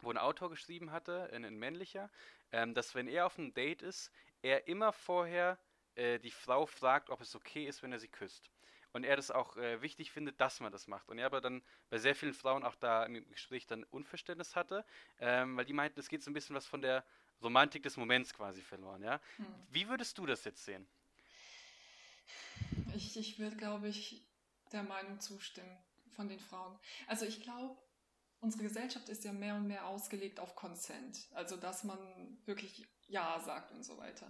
wo ein Autor geschrieben hatte, ein, ein männlicher, ähm, dass wenn er auf einem Date ist, er immer vorher äh, die Frau fragt, ob es okay ist, wenn er sie küsst. Und er das auch äh, wichtig findet, dass man das macht. Und er aber dann bei sehr vielen Frauen auch da im Gespräch dann Unverständnis hatte, ähm, weil die meinten, es geht so ein bisschen was von der Romantik des Moments quasi verloren, ja. Hm. Wie würdest du das jetzt sehen? Ich, ich würde, glaube ich, der Meinung zustimmen von den Frauen. Also ich glaube, unsere Gesellschaft ist ja mehr und mehr ausgelegt auf Consent. Also dass man wirklich Ja sagt und so weiter.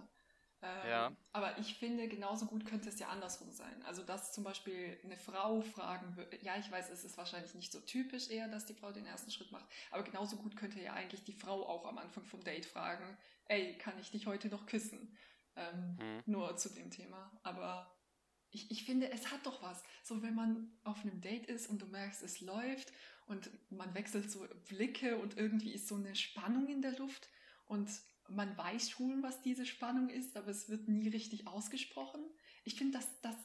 Ähm, Ja. Aber ich finde, genauso gut könnte es ja andersrum sein. Also dass zum Beispiel eine Frau fragen würde, ja, ich weiß, es ist wahrscheinlich nicht so typisch eher, dass die Frau den ersten Schritt macht, aber genauso gut könnte ja eigentlich die Frau auch am Anfang vom Date fragen, ey, kann ich dich heute noch küssen? Ähm, Hm. nur zu dem Thema. Aber ich, ich finde, es hat doch was. So, wenn man auf einem Date ist und du merkst, es läuft und man wechselt so Blicke und irgendwie ist so eine Spannung in der Luft und man weiß schon, was diese Spannung ist, aber es wird nie richtig ausgesprochen. Ich finde, das, das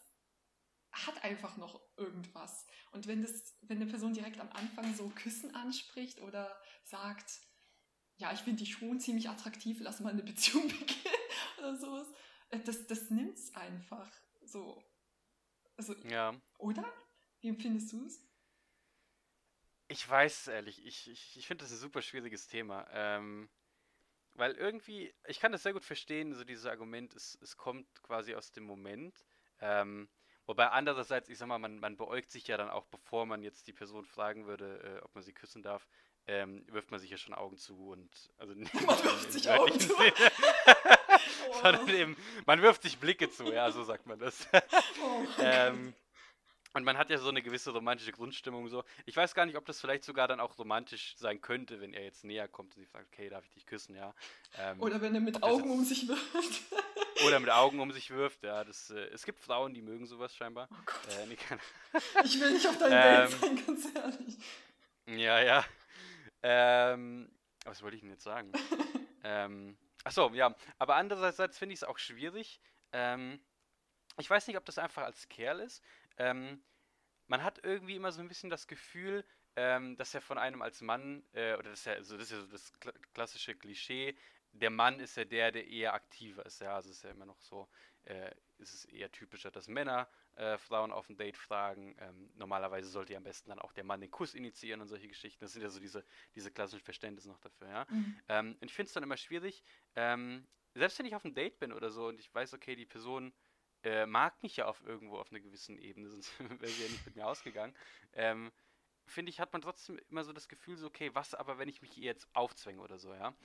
hat einfach noch irgendwas. Und wenn, das, wenn eine Person direkt am Anfang so Küssen anspricht oder sagt, ja, ich finde dich schon ziemlich attraktiv, lass mal eine Beziehung beginnen oder sowas, äh, das, das nimmt es einfach so. Also, Ja. oder? Wie empfindest du es? Ich weiß es ehrlich, ich, ich, ich finde das ein super schwieriges Thema. Ähm, weil irgendwie, ich kann das sehr gut verstehen, so dieses Argument, es, es kommt quasi aus dem Moment. Ähm, wobei andererseits, ich sag mal, man, man beäugt sich ja dann auch, bevor man jetzt die Person fragen würde, äh, ob man sie küssen darf, ähm, wirft man sich ja schon Augen zu und also nicht Man wirft sich Augen zu. Sondern eben, man wirft sich Blicke zu, ja, so sagt man das. oh Ähm, und man hat ja so eine gewisse romantische Grundstimmung so. Ich weiß gar nicht, ob das vielleicht sogar dann auch romantisch sein könnte, wenn er jetzt näher kommt und sie fragt, okay, darf ich dich küssen, ja. Ähm. Oder wenn er mit Augen um sich wirft. oder mit Augen um sich wirft, ja. Das, äh, es gibt Frauen, die mögen sowas scheinbar. Oh Gott. Äh, nee, Ich will nicht auf dein Ähm, Date sein, ganz ehrlich. ja, ja. Ähm, was wollte ich denn jetzt sagen? ähm, achso, ja. Aber andererseits finde ich es auch schwierig. Ähm, ich weiß nicht, ob das einfach als Kerl ist. Ähm, man hat irgendwie immer so ein bisschen das Gefühl, ähm, dass er von einem als Mann, äh, oder das ist ja, also das ist ja so das kla klassische Klischee, der Mann ist ja der, der eher aktiver ist. Ja, also es ist ja immer noch so, äh, ist es eher typischer, dass Männer äh, Frauen auf ein Date fragen. Ähm, normalerweise sollte ja am besten dann auch der Mann den Kuss initiieren und solche Geschichten. Das sind ja so diese, diese klassischen Verständnisse noch dafür, ja. Mhm. Ähm, und ich finde es dann immer schwierig, ähm, selbst wenn ich auf einem Date bin oder so und ich weiß, okay, die Person äh, mag mich ja auf irgendwo auf einer gewissen Ebene, sonst wäre sie ja nicht mit mir ausgegangen, ähm, finde ich, hat man trotzdem immer so das Gefühl, so, okay, was aber, wenn ich mich ihr jetzt aufzwänge oder so, ja.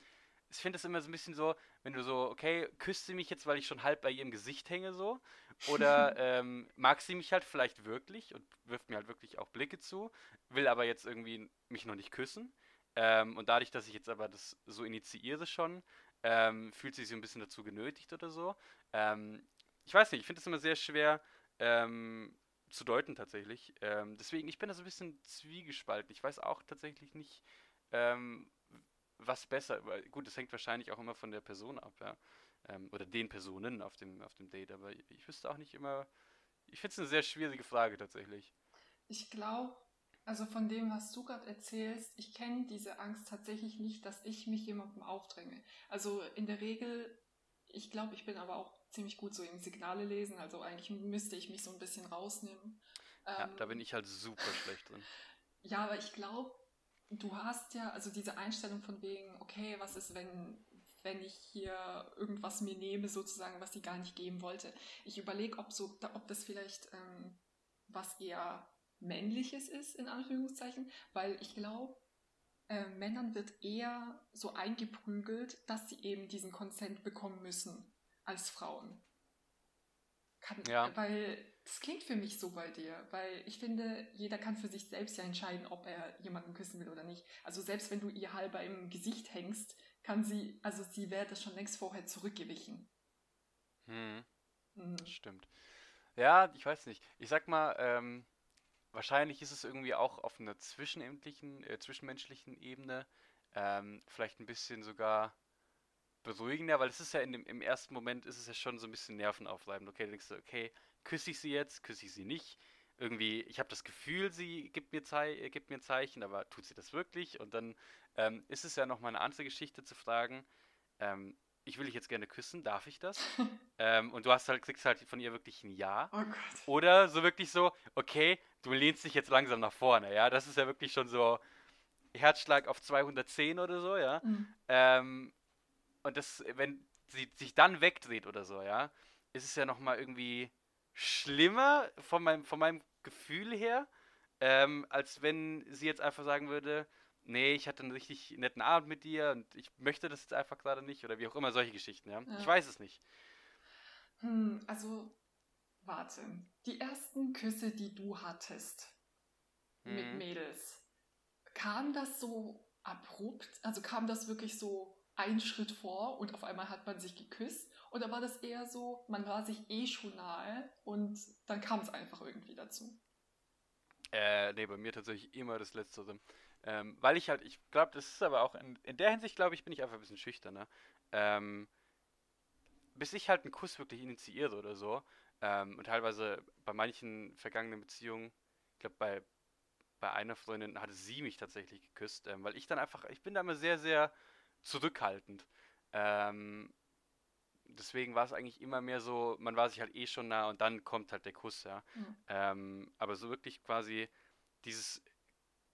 Ich finde es immer so ein bisschen so, wenn du so, okay, küsst sie mich jetzt, weil ich schon halb bei ihrem Gesicht hänge, so, oder ähm, mag sie mich halt vielleicht wirklich und wirft mir halt wirklich auch Blicke zu, will aber jetzt irgendwie mich noch nicht küssen. Ähm, und dadurch, dass ich jetzt aber das so initiiere schon, ähm, fühlt sie sich so ein bisschen dazu genötigt oder so. Ähm, ich weiß nicht, ich finde es immer sehr schwer ähm, zu deuten tatsächlich. Ähm, deswegen, ich bin da so ein bisschen zwiegespalten. Ich weiß auch tatsächlich nicht, ähm, was besser. Gut, das hängt wahrscheinlich auch immer von der Person ab, ja. Ähm, oder den Personen auf dem, auf dem Date. Aber ich, ich wüsste auch nicht immer. Ich finde es eine sehr schwierige Frage tatsächlich. Ich glaube, also von dem, was du gerade erzählst, ich kenne diese Angst tatsächlich nicht, dass ich mich jemandem aufdränge. Also in der Regel, ich glaube, ich bin aber auch ziemlich gut so im Signale lesen, also eigentlich müsste ich mich so ein bisschen rausnehmen. Ja, ähm, da bin ich halt super schlecht drin. Ja, aber ich glaube, du hast ja, also diese Einstellung von wegen, okay, was ist, wenn, wenn ich hier irgendwas mir nehme, sozusagen, was sie gar nicht geben wollte. Ich überlege, ob, so, ob das vielleicht ähm, was eher männliches ist, in Anführungszeichen, weil ich glaube, äh, Männern wird eher so eingeprügelt, dass sie eben diesen Consent bekommen müssen als Frauen. Kann, ja. Weil das klingt für mich so bei dir, weil ich finde, jeder kann für sich selbst ja entscheiden, ob er jemanden küssen will oder nicht. Also selbst wenn du ihr halber im Gesicht hängst, kann sie, also sie wäre das schon längst vorher zurückgewichen. Hm. Mhm. Stimmt. Ja, ich weiß nicht. Ich sag mal, ähm, wahrscheinlich ist es irgendwie auch auf einer zwischenmenschlichen, äh, zwischenmenschlichen Ebene ähm, vielleicht ein bisschen sogar beruhigender, weil es ist ja in dem, im ersten Moment ist es ja schon so ein bisschen nervenaufreibend. Okay, denkst du, okay, küsse ich sie jetzt, küsse ich sie nicht. Irgendwie, ich habe das Gefühl, sie gibt mir, Zei gibt mir ein Zeichen, aber tut sie das wirklich? Und dann ähm, ist es ja nochmal eine andere Geschichte zu fragen, ähm, ich will dich jetzt gerne küssen, darf ich das? ähm, und du hast halt, kriegst halt von ihr wirklich ein Ja. Oh Oder so wirklich so, okay, du lehnst dich jetzt langsam nach vorne, ja. Das ist ja wirklich schon so Herzschlag auf 210 oder so, ja. Mhm. Ähm, und das, wenn sie sich dann wegdreht oder so, ja, ist es ja nochmal irgendwie schlimmer von meinem, von meinem Gefühl her, ähm, als wenn sie jetzt einfach sagen würde, nee, ich hatte einen richtig netten Abend mit dir und ich möchte das jetzt einfach gerade nicht oder wie auch immer, solche Geschichten, ja. ja. Ich weiß es nicht. Hm, also, warte. Die ersten Küsse, die du hattest hm. mit Mädels, kam das so abrupt? Also kam das wirklich so ein Schritt vor und auf einmal hat man sich geküsst? Oder war das eher so, man war sich eh schon nahe und dann kam es einfach irgendwie dazu? Äh, nee, bei mir tatsächlich immer das Letztere. Ähm, weil ich halt, ich glaube, das ist aber auch, in, in der Hinsicht, glaube ich, bin ich einfach ein bisschen schüchterner. Ähm, bis ich halt einen Kuss wirklich initiiere oder so, ähm, und teilweise bei manchen vergangenen Beziehungen, ich glaube, bei, bei einer Freundin hatte sie mich tatsächlich geküsst, ähm, weil ich dann einfach, ich bin da immer sehr, sehr zurückhaltend. Ähm, deswegen war es eigentlich immer mehr so, man war sich halt eh schon nah und dann kommt halt der Kuss, ja. Mhm. Ähm, aber so wirklich quasi dieses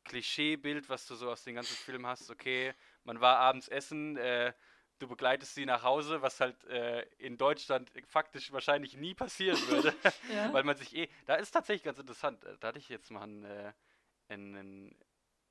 Klischeebild, was du so aus den ganzen Filmen hast, okay, man war abends essen, äh, du begleitest sie nach Hause, was halt äh, in Deutschland faktisch wahrscheinlich nie passieren würde, ja. weil man sich eh, da ist tatsächlich ganz interessant, da hatte ich jetzt mal einen, äh, einen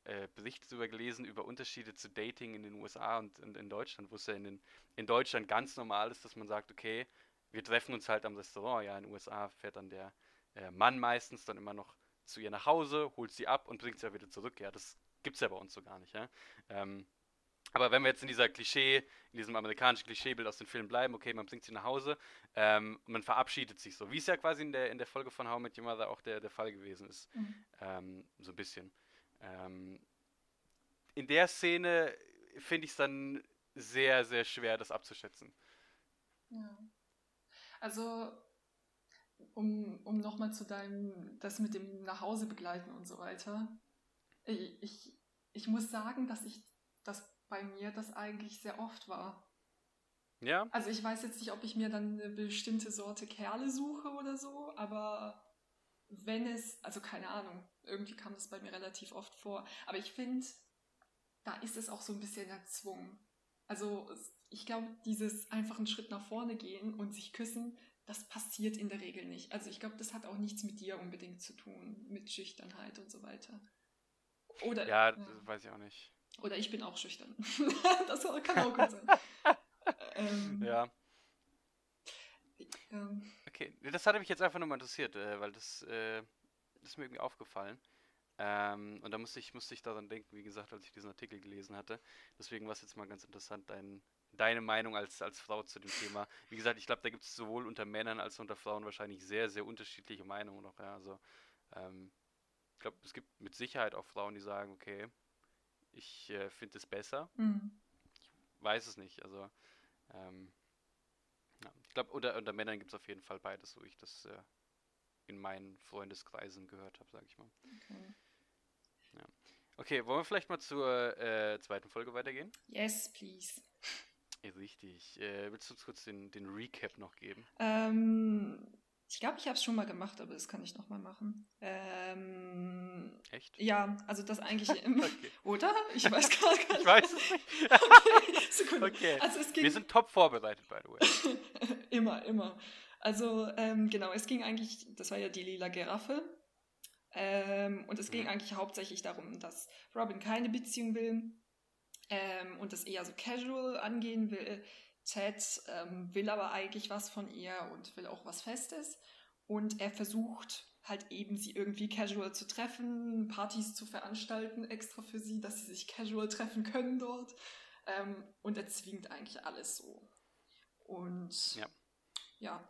äh, Bericht darüber gelesen, über Unterschiede zu Dating in den USA und, und in Deutschland, wo es ja in, den, in Deutschland ganz normal ist, dass man sagt, okay, wir treffen uns halt am Restaurant. Ja, in den USA fährt dann der äh, Mann meistens dann immer noch zu ihr nach Hause, holt sie ab und bringt sie ja wieder zurück. Ja, das gibt es ja bei uns so gar nicht. Ja? Ähm, aber wenn wir jetzt in dieser Klischee, in diesem amerikanischen Klischeebild aus den Filmen bleiben, okay, man bringt sie nach Hause ähm, und man verabschiedet sich so, wie es ja quasi in der, in der Folge von How Met Your Mother auch der, der Fall gewesen ist. Mhm. Ähm, so ein bisschen. Ähm, in der Szene finde ich es dann sehr, sehr schwer, das abzuschätzen. Ja. Also, um, um nochmal zu deinem, das mit dem Nachhause begleiten und so weiter. Ich, ich, ich muss sagen, dass ich, dass bei mir das eigentlich sehr oft war. Ja. Also ich weiß jetzt nicht, ob ich mir dann eine bestimmte Sorte Kerle suche oder so, aber wenn es, also keine Ahnung, irgendwie kam das bei mir relativ oft vor. Aber ich finde, da ist es auch so ein bisschen erzwungen. Also ich glaube, dieses einfach einen Schritt nach vorne gehen und sich küssen, das passiert in der Regel nicht. Also ich glaube, das hat auch nichts mit dir unbedingt zu tun, mit Schüchternheit und so weiter. Oder, ja, ja. das weiß ich auch nicht. Oder ich bin auch schüchtern. das kann auch gut sein. ähm, ja. Ähm, okay, das hatte mich jetzt einfach nur mal interessiert, äh, weil das, äh, das ist mir irgendwie aufgefallen. Ähm, und da musste ich, musste ich daran denken, wie gesagt, als ich diesen Artikel gelesen hatte. Deswegen war es jetzt mal ganz interessant, dein, deine Meinung als, als Frau zu dem Thema. Wie gesagt, ich glaube, da gibt es sowohl unter Männern als auch unter Frauen wahrscheinlich sehr, sehr unterschiedliche Meinungen noch. Ja. Also, ähm, ich glaube, es gibt mit Sicherheit auch Frauen, die sagen, okay, ich äh, finde es besser. Mhm. Ich weiß es nicht. Also, ähm, ja. ich glaube, unter, unter Männern gibt es auf jeden Fall beides, so ich das äh, in meinen Freundeskreisen gehört habe, sage ich mal. Okay. Okay, wollen wir vielleicht mal zur äh, zweiten Folge weitergehen? Yes, please. Ja, richtig. Äh, willst du uns kurz den, den Recap noch geben? Ähm, ich glaube, ich habe es schon mal gemacht, aber das kann ich noch mal machen. Ähm, Echt? ja, also das eigentlich im, Okay. oder? Ich weiß gar nicht. Ich weiß es nicht. Okay, Sekunde. Okay. Also es ging Wir sind top vorbereitet, by the way. immer, immer. Also ähm, genau, es ging eigentlich, das war ja die lila Giraffe. Ähm, und es ging Mhm. eigentlich hauptsächlich darum, dass Robin keine Beziehung will ähm, und das eher so casual angehen will. Ted ähm, will aber eigentlich was von ihr und will auch was Festes. Und er versucht halt eben sie irgendwie casual zu treffen, Partys zu veranstalten extra für sie, dass sie sich casual treffen können dort. Ähm, und er zwingt eigentlich alles so. Und Ja. ja.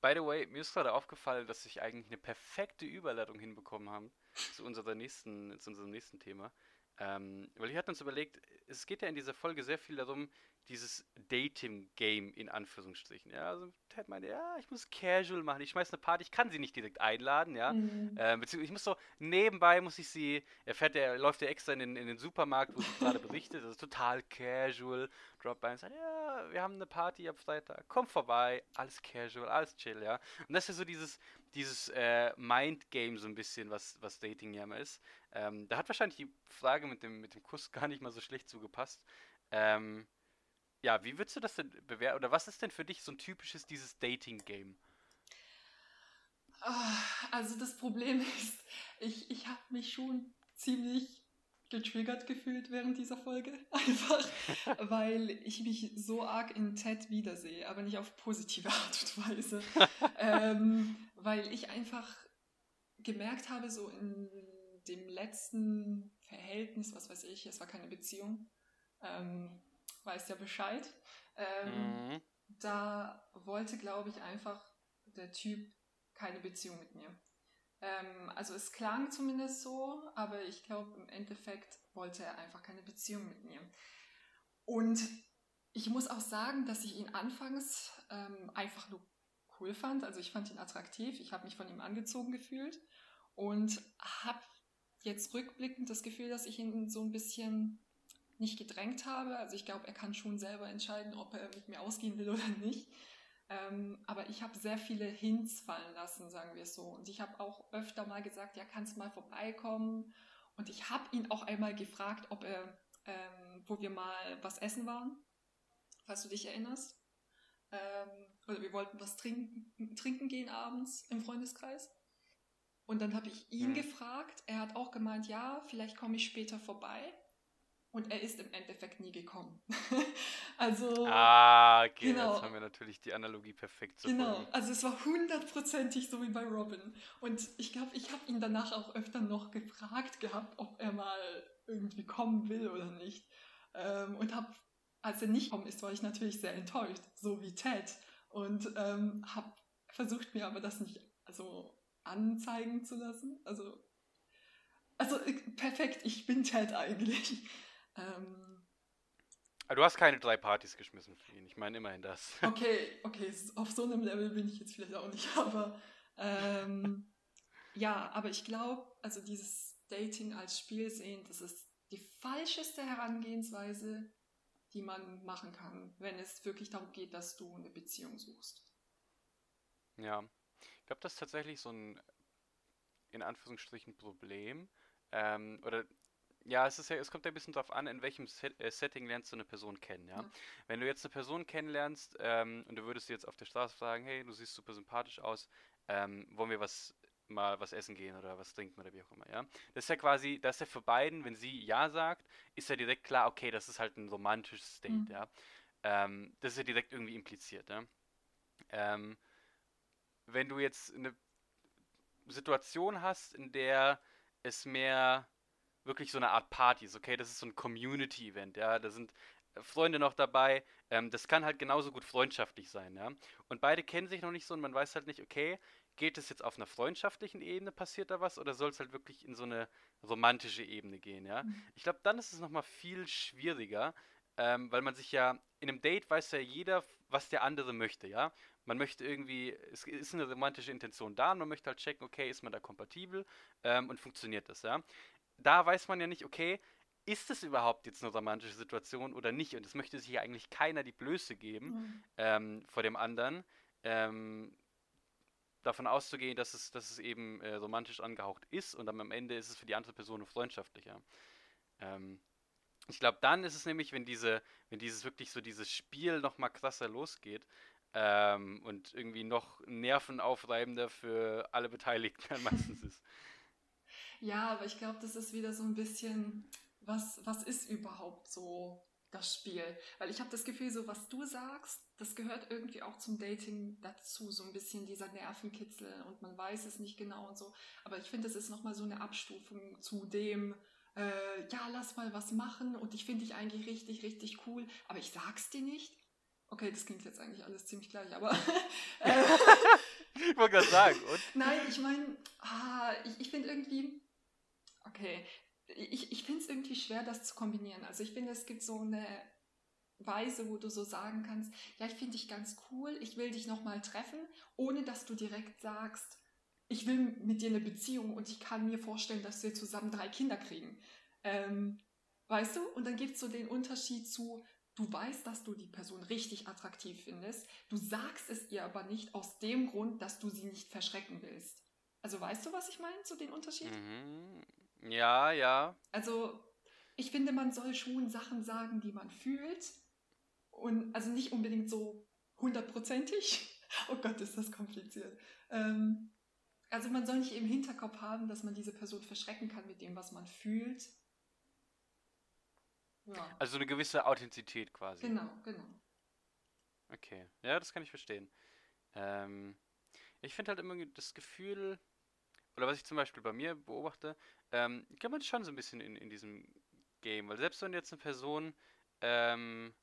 By the way, mir ist gerade aufgefallen, dass ich eigentlich eine perfekte Überleitung hinbekommen haben zu, unserer nächsten, zu unserem nächsten Thema. Ähm, weil ich hatte uns überlegt, es geht ja in dieser Folge sehr viel darum, dieses Dating-Game in Anführungsstrichen. Ja, also Ted meinte, ja, ich muss casual machen, ich schmeiß eine Party, ich kann sie nicht direkt einladen, ja. Mhm. Ähm, beziehungsweise ich muss so, nebenbei muss ich sie, er fährt, er läuft ja extra in den, in den Supermarkt, wo sie gerade berichtet, das ist total casual, droppt bei und sagt, ja, wir haben eine Party am Freitag, komm vorbei, alles casual, alles chill, ja. Und das ist ja so dieses, dieses äh, Mind-Game so ein bisschen, was, was Dating ja immer ist. Ähm, da hat wahrscheinlich die Frage mit dem, mit dem Kuss gar nicht mal so schlecht zugepasst. Ähm, ja, wie würdest du das denn bewerten, oder was ist denn für dich so ein typisches dieses Dating-Game? Ah, Also das Problem ist, ich, ich habe mich schon ziemlich getriggert gefühlt während dieser Folge. Einfach, weil ich mich so arg in Ted wiedersehe, aber nicht auf positive Art und Weise. ähm, weil ich einfach gemerkt habe, so in dem letzten Verhältnis, was weiß ich, es war keine Beziehung, ähm, weiß ja Bescheid. Ähm, Mhm. da wollte, glaube ich, einfach der Typ keine Beziehung mit mir. Ähm, also es klang zumindest so, aber ich glaube, im Endeffekt wollte er einfach keine Beziehung mit mir. Und ich muss auch sagen, dass ich ihn anfangs ähm, einfach nur cool fand. Also ich fand ihn attraktiv, ich habe mich von ihm angezogen gefühlt und habe jetzt rückblickend das Gefühl, dass ich ihn so ein bisschen nicht gedrängt habe. Also ich glaube, er kann schon selber entscheiden, ob er mit mir ausgehen will oder nicht. Ähm, aber ich habe sehr viele Hints fallen lassen, sagen wir es so. Und ich habe auch öfter mal gesagt, ja, kannst mal vorbeikommen. Und ich habe ihn auch einmal gefragt, ob er, ähm, wo wir mal was essen waren, falls du dich erinnerst. Ähm, oder wir wollten was trinken, trinken gehen abends im Freundeskreis. Und dann habe ich ihn Hm. gefragt. Er hat auch gemeint, ja, vielleicht komme ich später vorbei. Und er ist im Endeffekt nie gekommen. also. Ah, okay, Genau. jetzt haben wir natürlich die Analogie perfekt zur Genau, Folge. also es war hundertprozentig so wie bei Robin. Und ich glaube, ich habe ihn danach auch öfter noch gefragt gehabt, ob er mal irgendwie kommen will oder nicht. Ähm, und habe, als er nicht gekommen ist, war ich natürlich sehr enttäuscht, so wie Ted. Und ähm, habe versucht, mir aber das nicht also anzeigen zu lassen. Also, also äh, perfekt, ich bin Ted eigentlich. Ähm, Aber du hast keine drei Partys geschmissen für ihn. Ich meine immerhin das. Okay, okay, auf so einem Level bin ich jetzt vielleicht auch nicht, aber ähm, ja, aber ich glaube, also dieses Dating als Spiel sehen, das ist die falscheste Herangehensweise, die man machen kann, wenn es wirklich darum geht, dass du eine Beziehung suchst. Ja. Ich glaube, das ist tatsächlich so ein, in Anführungsstrichen, Problem. Ähm, oder, ja, es ist ja, es kommt ja ein bisschen drauf an, in welchem Set, äh, Setting lernst du eine Person kennen, ja. Ja. Wenn du jetzt eine Person kennenlernst, ähm, und du würdest sie jetzt auf der Straße fragen, hey, du siehst super sympathisch aus, ähm, wollen wir was mal was essen gehen oder was trinken oder wie auch immer, ja. Das ist ja quasi, das ist ja für beiden, wenn sie Ja sagt, ist ja direkt klar, okay, das ist halt ein romantisches Date, Mhm. ja. Ähm, das ist ja direkt irgendwie impliziert, ja. Ähm, wenn du jetzt eine Situation hast, in der es mehr wirklich so eine Art Party ist, okay? Das ist so ein Community-Event, ja. Da sind äh, Freunde noch dabei. Ähm, das kann halt genauso gut freundschaftlich sein, ja. Und beide kennen sich noch nicht so und man weiß halt nicht, okay, geht es jetzt auf einer freundschaftlichen Ebene, passiert da was, oder soll es halt wirklich in so eine romantische Ebene gehen, ja? Mhm. Ich glaube, dann ist es nochmal viel schwieriger, ähm, weil man sich ja, in einem Date weiß ja jeder, was der andere möchte, ja? Man möchte irgendwie, es ist eine romantische Intention da und man möchte halt checken, okay, ist man da kompatibel ähm, und funktioniert das, ja? Da weiß man ja nicht, okay, ist es überhaupt jetzt eine romantische Situation oder nicht? Und es möchte sich ja eigentlich keiner die Blöße geben mhm. ähm, vor dem anderen. Ähm, davon auszugehen, dass es, dass es eben äh, romantisch angehaucht ist und dann am Ende ist es für die andere Person freundschaftlicher. Ähm, ich glaube, dann ist es nämlich, wenn diese, wenn dieses wirklich so dieses Spiel noch mal krasser losgeht ähm, und irgendwie noch nervenaufreibender für alle Beteiligten dann meistens ist. Ja, aber ich glaube, das ist wieder so ein bisschen, was, was ist überhaupt so das Spiel? Weil ich habe das Gefühl, so was du sagst, das gehört irgendwie auch zum Dating dazu, so ein bisschen dieser Nervenkitzel und man weiß es nicht genau und so. Aber ich finde, es ist nochmal so eine Abstufung zu dem, äh, ja, lass mal was machen und ich finde dich eigentlich richtig, richtig cool, aber ich sag's dir nicht. Okay, das klingt jetzt eigentlich alles ziemlich gleich, aber. äh, ich wollte gerade sagen, und? Nein, ich meine, ah, ich, ich finde irgendwie, okay, ich, ich finde es irgendwie schwer, das zu kombinieren. Also ich finde, es gibt so eine Weise, wo du so sagen kannst, ja, ich finde dich ganz cool, ich will dich nochmal treffen, ohne dass du direkt sagst, ich will mit dir eine Beziehung und ich kann mir vorstellen, dass wir zusammen drei Kinder kriegen. Ähm, weißt du? Und dann gibt es so den Unterschied zu, du weißt, dass du die Person richtig attraktiv findest, du sagst es ihr aber nicht aus dem Grund, dass du sie nicht verschrecken willst. Also weißt du, was ich meine, so den Unterschied? Mhm. Ja, ja. Also ich finde, man soll schon Sachen sagen, die man fühlt und also nicht unbedingt so hundertprozentig. Oh Gott, ist das kompliziert. Ähm, also man soll nicht im Hinterkopf haben, dass man diese Person verschrecken kann mit dem, was man fühlt. Ja. Also eine gewisse Authentizität quasi. Genau, genau. Okay, ja, das kann ich verstehen. Ähm, ich finde halt immer das Gefühl, oder was ich zum Beispiel bei mir beobachte, ähm, kann man schon so ein bisschen in, in diesem Game, weil selbst wenn du jetzt eine Person ähm,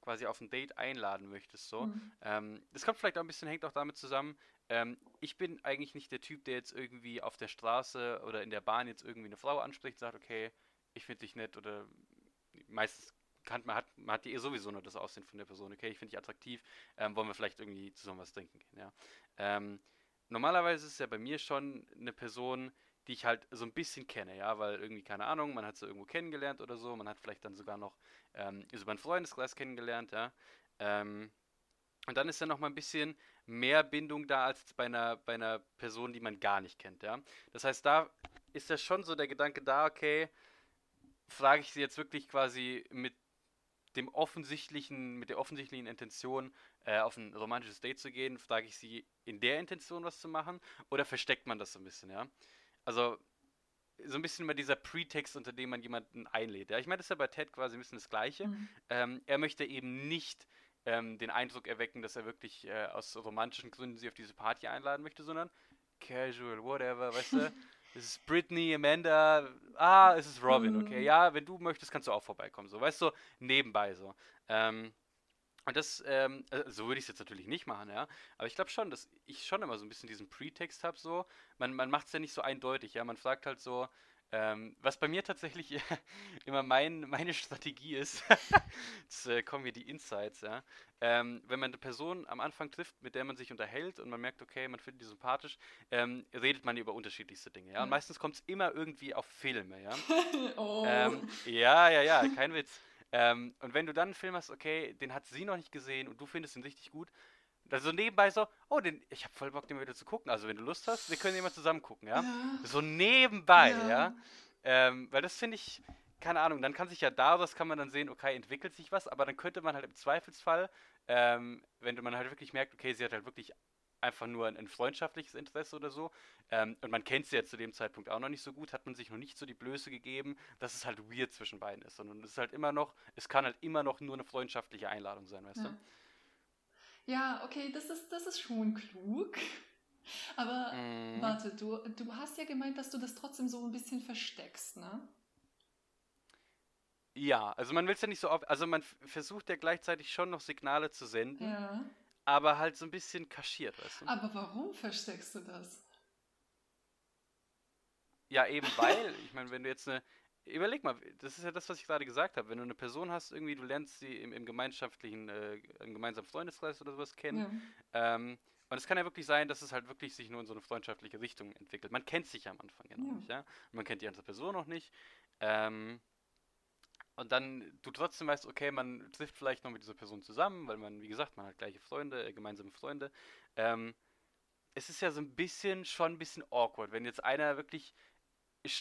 quasi auf ein Date einladen möchtest, so. Mhm. Ähm, das kommt vielleicht auch ein bisschen, hängt auch damit zusammen. Ähm, ich bin eigentlich nicht der Typ, der jetzt irgendwie auf der Straße oder in der Bahn jetzt irgendwie eine Frau anspricht und sagt, okay, ich finde dich nett oder meistens kann, man, hat, man hat die eh sowieso nur das Aussehen von der Person, okay, ich finde dich attraktiv, ähm, wollen wir vielleicht irgendwie zusammen was trinken gehen, ja. Ähm, normalerweise ist ja bei mir schon eine Person, die ich halt so ein bisschen kenne, ja, weil irgendwie, keine Ahnung, man hat sie irgendwo kennengelernt oder so, man hat vielleicht dann sogar noch ähm, über einen Freundeskreis kennengelernt, ja. Ähm, und dann ist ja noch mal ein bisschen mehr Bindung da als bei einer, bei einer Person, die man gar nicht kennt, ja. Das heißt, da ist ja schon so der Gedanke da, okay, frage ich sie jetzt wirklich quasi mit dem offensichtlichen, mit der offensichtlichen Intention, äh, auf ein romantisches Date zu gehen, frage ich sie in der Intention was zu machen oder versteckt man das so ein bisschen, ja? Also so ein bisschen immer dieser Pretext, unter dem man jemanden einlädt. Ja? Ich meine, das ist ja bei Ted quasi ein bisschen das Gleiche. Mhm. Ähm, er möchte eben nicht ähm, den Eindruck erwecken, dass er wirklich äh, aus romantischen Gründen sie auf diese Party einladen möchte, sondern casual, whatever, weißt du? es ist Britney, Amanda, ah, es ist Robin, okay. Mhm. Ja, wenn du möchtest, kannst du auch vorbeikommen, so, weißt du, nebenbei so. Ähm, und das, ähm, äh, so würde ich es jetzt natürlich nicht machen, ja. Aber ich glaube schon, dass ich schon immer so ein bisschen diesen Pretext habe, so. Man, man macht es ja nicht so eindeutig, ja. Man fragt halt so, ähm, was bei mir tatsächlich immer mein, meine Strategie ist, jetzt äh, kommen hier die Insights, ja. Ähm, wenn man eine Person am Anfang trifft, mit der man sich unterhält und man merkt, okay, man findet die sympathisch, ähm, redet man über unterschiedlichste Dinge, ja. Und meistens kommt es immer irgendwie auf Filme, ja. oh. Ähm, ja, ja, ja, kein Witz. Ähm, und wenn du dann einen Film hast, okay, den hat sie noch nicht gesehen und du findest ihn richtig gut, dann so nebenbei so, oh, den, ich habe voll Bock, den wieder zu gucken. Also wenn du Lust hast, wir können den mal zusammen gucken, ja? ja. So nebenbei, ja. ja? Ähm, weil das finde ich, keine Ahnung, dann kann sich ja daraus kann man dann sehen, okay, entwickelt sich was, aber dann könnte man halt im Zweifelsfall, ähm, wenn man halt wirklich merkt, okay, sie hat halt wirklich einfach nur ein, ein freundschaftliches Interesse oder so. Ähm, und man kennt sie ja zu dem Zeitpunkt auch noch nicht so gut, hat man sich noch nicht so die Blöße gegeben, dass es halt weird zwischen beiden ist. Sondern es ist halt immer noch, es kann halt immer noch nur eine freundschaftliche Einladung sein, weißt ja. du? Ja, okay, das ist, das ist schon klug. Aber mhm. warte, du, du hast ja gemeint, dass du das trotzdem so ein bisschen versteckst, ne? Ja, also man will es ja nicht so oft, also man versucht ja gleichzeitig schon noch Signale zu senden, ja. aber halt so ein bisschen kaschiert, weißt du? Aber warum versteckst du das? Ja, eben weil, ich meine, wenn du jetzt eine, überleg mal, das ist ja das, was ich gerade gesagt habe, wenn du eine Person hast, irgendwie, du lernst sie im, im gemeinschaftlichen, äh, im gemeinsamen Freundeskreis oder sowas kennen, ja. ähm, und es kann ja wirklich sein, dass es halt wirklich sich nur in so eine freundschaftliche Richtung entwickelt. Man kennt sich ja am Anfang ja noch ja. nicht, ja? Und man kennt die andere Person noch nicht. Ähm, und dann du trotzdem weißt, okay, man trifft vielleicht noch mit dieser Person zusammen, weil man, wie gesagt, man hat gleiche Freunde, äh, gemeinsame Freunde. Ähm, es ist ja so ein bisschen, schon ein bisschen awkward, wenn jetzt einer wirklich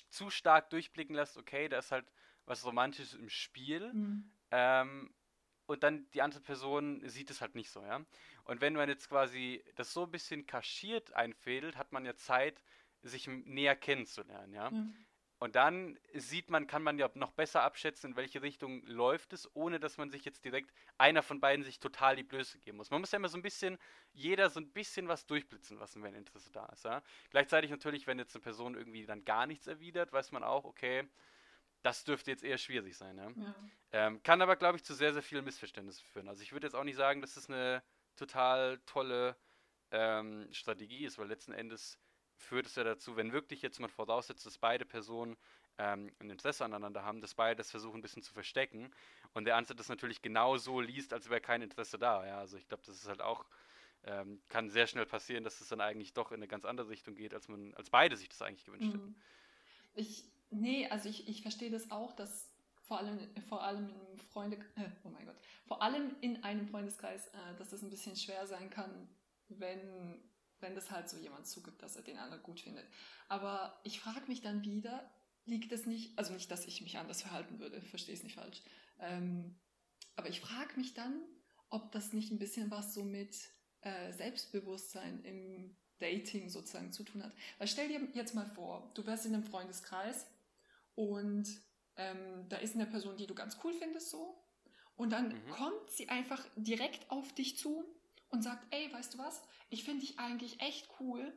zu stark durchblicken lässt, okay, da ist halt was Romantisches im Spiel. Mhm. Ähm, und dann die andere Person sieht es halt nicht so, ja. Und wenn man jetzt quasi das so ein bisschen kaschiert einfädelt, hat man ja Zeit, sich näher kennenzulernen, ja. Mhm. Und dann sieht man, kann man ja noch besser abschätzen, in welche Richtung läuft es, ohne dass man sich jetzt direkt einer von beiden sich total die Blöße geben muss. Man muss ja immer so ein bisschen, jeder so ein bisschen was durchblitzen lassen, wenn Interesse da ist. Ja? Gleichzeitig natürlich, wenn jetzt eine Person irgendwie dann gar nichts erwidert, weiß man auch, okay, das dürfte jetzt eher schwierig sein. Ja? ja. Ähm, kann aber, glaube ich, zu sehr, sehr vielen Missverständnissen führen. Also ich würde jetzt auch nicht sagen, dass das eine total tolle ähm, Strategie ist, weil letzten Endes führt es ja dazu, wenn wirklich jetzt man voraussetzt, dass beide Personen ähm, ein Interesse aneinander haben, dass beide das versuchen ein bisschen zu verstecken und der andere das natürlich genau so liest, als wäre kein Interesse da. Ja? Also ich glaube, das ist halt auch, ähm, kann sehr schnell passieren, dass es dann eigentlich doch in eine ganz andere Richtung geht, als man, als beide sich das eigentlich gewünscht mhm. hätten. Ich, nee, also ich, ich verstehe das auch, dass vor allem, vor allem in Freunde, äh, oh mein Gott, vor allem in einem Freundeskreis, äh, dass das ein bisschen schwer sein kann, wenn, wenn das halt so jemand zugibt, dass er den anderen gut findet. Aber ich frage mich dann wieder, liegt es nicht, also nicht, dass ich mich anders verhalten würde, verstehe es nicht falsch, ähm, aber ich frage mich dann, ob das nicht ein bisschen was so mit äh, Selbstbewusstsein im Dating sozusagen zu tun hat. Weil stell dir jetzt mal vor, du wärst in einem Freundeskreis und ähm, da ist eine Person, die du ganz cool findest, so. Und dann mhm. kommt sie einfach direkt auf dich zu und sagt, ey, weißt du was? Ich finde dich eigentlich echt cool.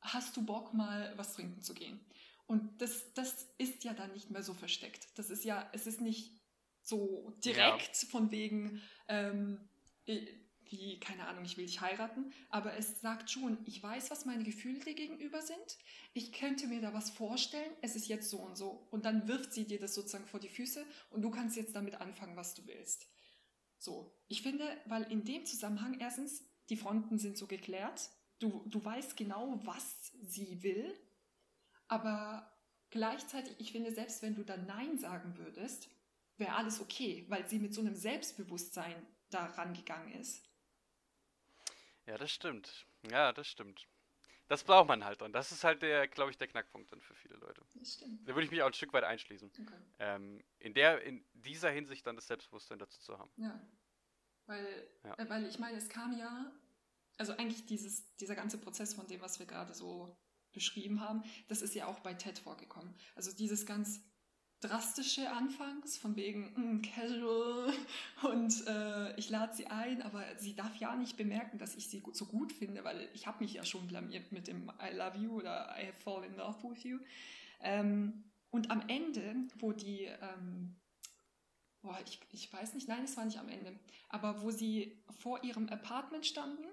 Hast du Bock, mal was trinken zu gehen? Und das, das ist ja dann nicht mehr so versteckt. Das ist ja, es ist nicht so direkt ja. von wegen, ähm, wie, keine Ahnung, ich will dich heiraten, aber es sagt schon, ich weiß, was meine Gefühle dir gegenüber sind, ich könnte mir da was vorstellen, es ist jetzt so und so. Und dann wirft sie dir das sozusagen vor die Füße und du kannst jetzt damit anfangen, was du willst. So, ich finde, weil in dem Zusammenhang erstens, die Fronten sind so geklärt, du, du weißt genau, was sie will, aber gleichzeitig, ich finde, selbst wenn du dann Nein sagen würdest, wäre alles okay, weil sie mit so einem Selbstbewusstsein da rangegangen ist. Ja, das stimmt. Ja, das stimmt. Das braucht man halt und das ist halt der, glaube ich, der Knackpunkt dann für viele Leute. Das stimmt. Da würde ich mich auch ein Stück weit einschließen. Okay. Ähm, in der, in dieser Hinsicht dann das Selbstbewusstsein dazu zu haben. Ja. Weil, ja. Äh, weil ich meine, es kam ja, also eigentlich dieses, dieser ganze Prozess von dem, was wir gerade so beschrieben haben, das ist ja auch bei TED vorgekommen. Also dieses ganz drastische anfangs, von wegen mm, casual und äh, ich lade sie ein, aber sie darf ja nicht bemerken, dass ich sie so gut finde, weil ich habe mich ja schon blamiert mit dem I love you oder I have fallen in love with you. Ähm, und am Ende, wo die, ähm, boah, ich, ich weiß nicht, nein, es war nicht am Ende, aber wo sie vor ihrem Apartment standen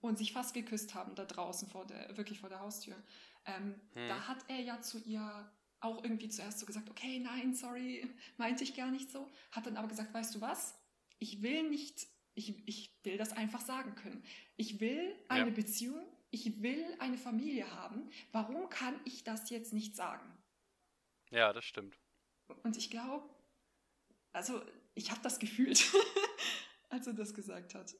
und sich fast geküsst haben da draußen vor der, wirklich vor der Haustür, ähm, hm. da hat er ja zu ihr auch irgendwie zuerst so gesagt, okay, nein, sorry, meinte ich gar nicht so, hat dann aber gesagt, weißt du was, ich will nicht, ich, ich will das einfach sagen können. Ich will eine ja. Beziehung, ich will eine Familie haben. Warum kann ich das jetzt nicht sagen? Ja, das stimmt. Und ich glaube, also ich habe das gefühlt, als er das gesagt hat.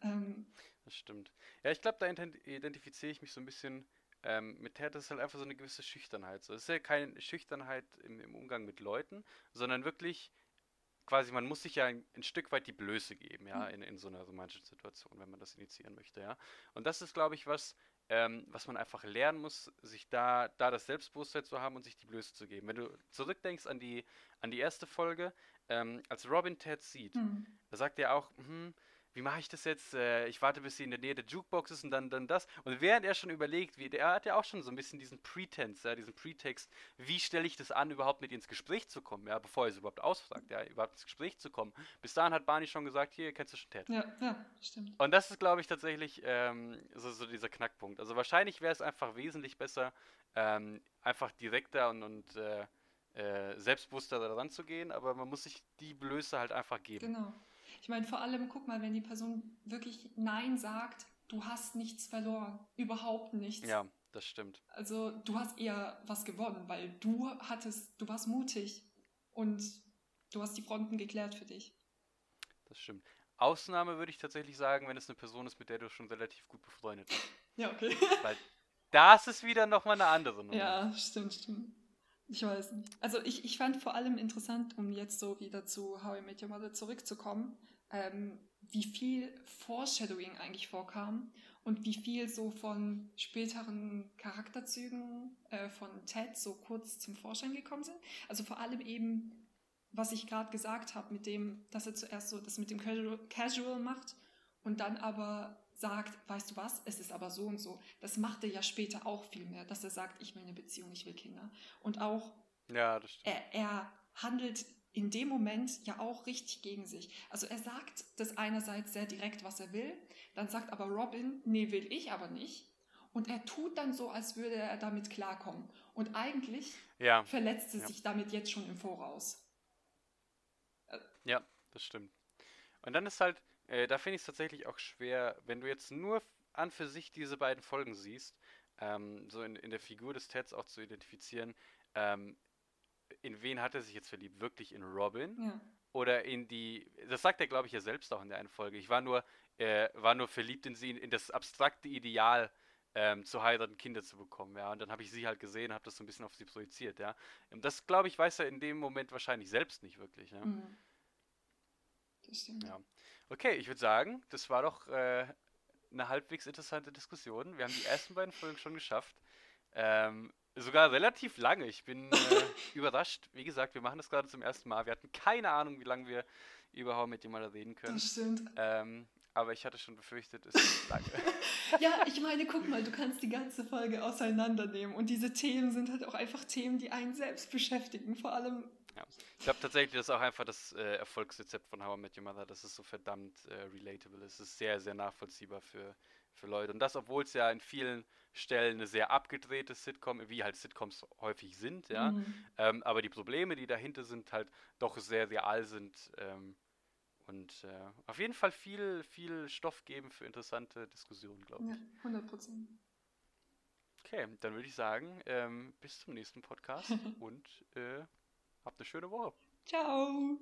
Ähm, das stimmt. Ja, ich glaube, da identifiziere ich mich so ein bisschen ähm, mit Theater ist halt einfach so eine gewisse Schüchternheit. So. Es ist ja keine Schüchternheit im, im, Umgang mit Leuten, sondern wirklich quasi, man muss sich ja ein, ein Stück weit die Blöße geben, ja, mhm. in, in so einer romantischen Situation, wenn man das initiieren möchte, ja. Und das ist, glaube ich, was, ähm, was man einfach lernen muss, sich da, da das Selbstbewusstsein zu haben und sich die Blöße zu geben. Wenn du zurückdenkst an die, an die erste Folge, ähm, als Robin Ted sieht, mhm. da sagt er auch, hm, wie mache ich das jetzt? Äh, ich warte, bis sie in der Nähe der Jukebox ist und dann, dann das. Und während er schon überlegt, wie, er hat ja auch schon so ein bisschen diesen Pretense, ja, diesen Pretext, wie stelle ich das an, überhaupt mit ins Gespräch zu kommen, ja, bevor er es überhaupt ausfragt, ja, überhaupt ins Gespräch zu kommen. Bis dahin hat Barney schon gesagt, hier, kennst du schon Ted. Ja, ja, stimmt. Und das ist, glaube ich, tatsächlich ähm, so, so dieser Knackpunkt. Also wahrscheinlich wäre es einfach wesentlich besser, ähm, einfach direkter und, und äh, äh, selbstbewusster daran zu gehen, aber man muss sich die Blöße halt einfach geben. Genau. Ich meine, vor allem, guck mal, wenn die Person wirklich Nein sagt, du hast nichts verloren. Überhaupt nichts. Ja, das stimmt. Also du hast eher was gewonnen, weil du hattest, du warst mutig und du hast die Fronten geklärt für dich. Das stimmt. Ausnahme würde ich tatsächlich sagen, wenn es eine Person ist, mit der du schon relativ gut befreundet bist. Ja, okay. Weil das ist wieder nochmal eine andere Nummer. Ja, stimmt, stimmt. Ich weiß nicht. Also ich, ich fand vor allem interessant, um jetzt so wieder zu How I Met Your Mother zurückzukommen, ähm, wie viel Foreshadowing eigentlich vorkam und wie viel so von späteren Charakterzügen äh, von Ted so kurz zum Vorschein gekommen sind. Also vor allem eben, was ich gerade gesagt habe, mit dem, dass er zuerst so das mit dem Casual, Casual macht und dann aber sagt, weißt du was, es ist aber so und so. Das macht er ja später auch viel mehr, dass er sagt, ich will eine Beziehung, ich will Kinder. Und auch, ja, er, er handelt in dem Moment ja auch richtig gegen sich. Also er sagt das einerseits sehr direkt, was er will, dann sagt aber Robin, nee, will ich aber nicht. Und er tut dann so, als würde er damit klarkommen. Und eigentlich ja. verletzt er ja. sich damit jetzt schon im Voraus. Ja, das stimmt. Und dann ist halt, äh, da finde ich es tatsächlich auch schwer, wenn du jetzt nur an für sich diese beiden Folgen siehst, ähm, so in, in der Figur des Teds auch zu identifizieren, ähm, in wen hat er sich jetzt verliebt? Wirklich in Robin? Ja. Oder in die, das sagt er, glaube ich, ja selbst auch in der einen Folge. Ich war nur, äh, war nur verliebt in sie, in das abstrakte Ideal, ähm, zu heiraten, Kinder zu bekommen, ja. Und dann habe ich sie halt gesehen, habe das so ein bisschen auf sie projiziert, ja. Das, glaube ich, weiß er in dem Moment wahrscheinlich selbst nicht wirklich, ja. Mhm. Das stimmt. Ja. Okay, ich würde sagen, das war doch äh, eine halbwegs interessante Diskussion. Wir haben die ersten beiden Folgen schon geschafft. Ähm, sogar relativ lange. Ich bin äh, überrascht. Wie gesagt, wir machen das gerade zum ersten Mal. Wir hatten keine Ahnung, wie lange wir überhaupt mit jemandem reden können. Das stimmt. Ähm, aber ich hatte schon befürchtet, es ist lange. ja, ich meine, guck mal, du kannst die ganze Folge auseinandernehmen. Und diese Themen sind halt auch einfach Themen, die einen selbst beschäftigen. Vor allem ja. Ich glaube tatsächlich, das ist auch einfach das äh, Erfolgsrezept von How I Met Your Mother, dass es so verdammt äh, relatable ist. Es ist sehr, sehr nachvollziehbar für, für Leute. Und das, obwohl es ja in vielen Stellen eine sehr abgedrehte Sitcom, wie halt Sitcoms häufig sind, ja. Mhm. Ähm, aber die Probleme, die dahinter sind, halt doch sehr real sind. Ähm, und äh, auf jeden Fall viel, viel Stoff geben für interessante Diskussionen, glaube ich. Ja, 100 Prozent. Okay, dann würde ich sagen, ähm, bis zum nächsten Podcast und äh, Habt eine schöne Woche. Ciao.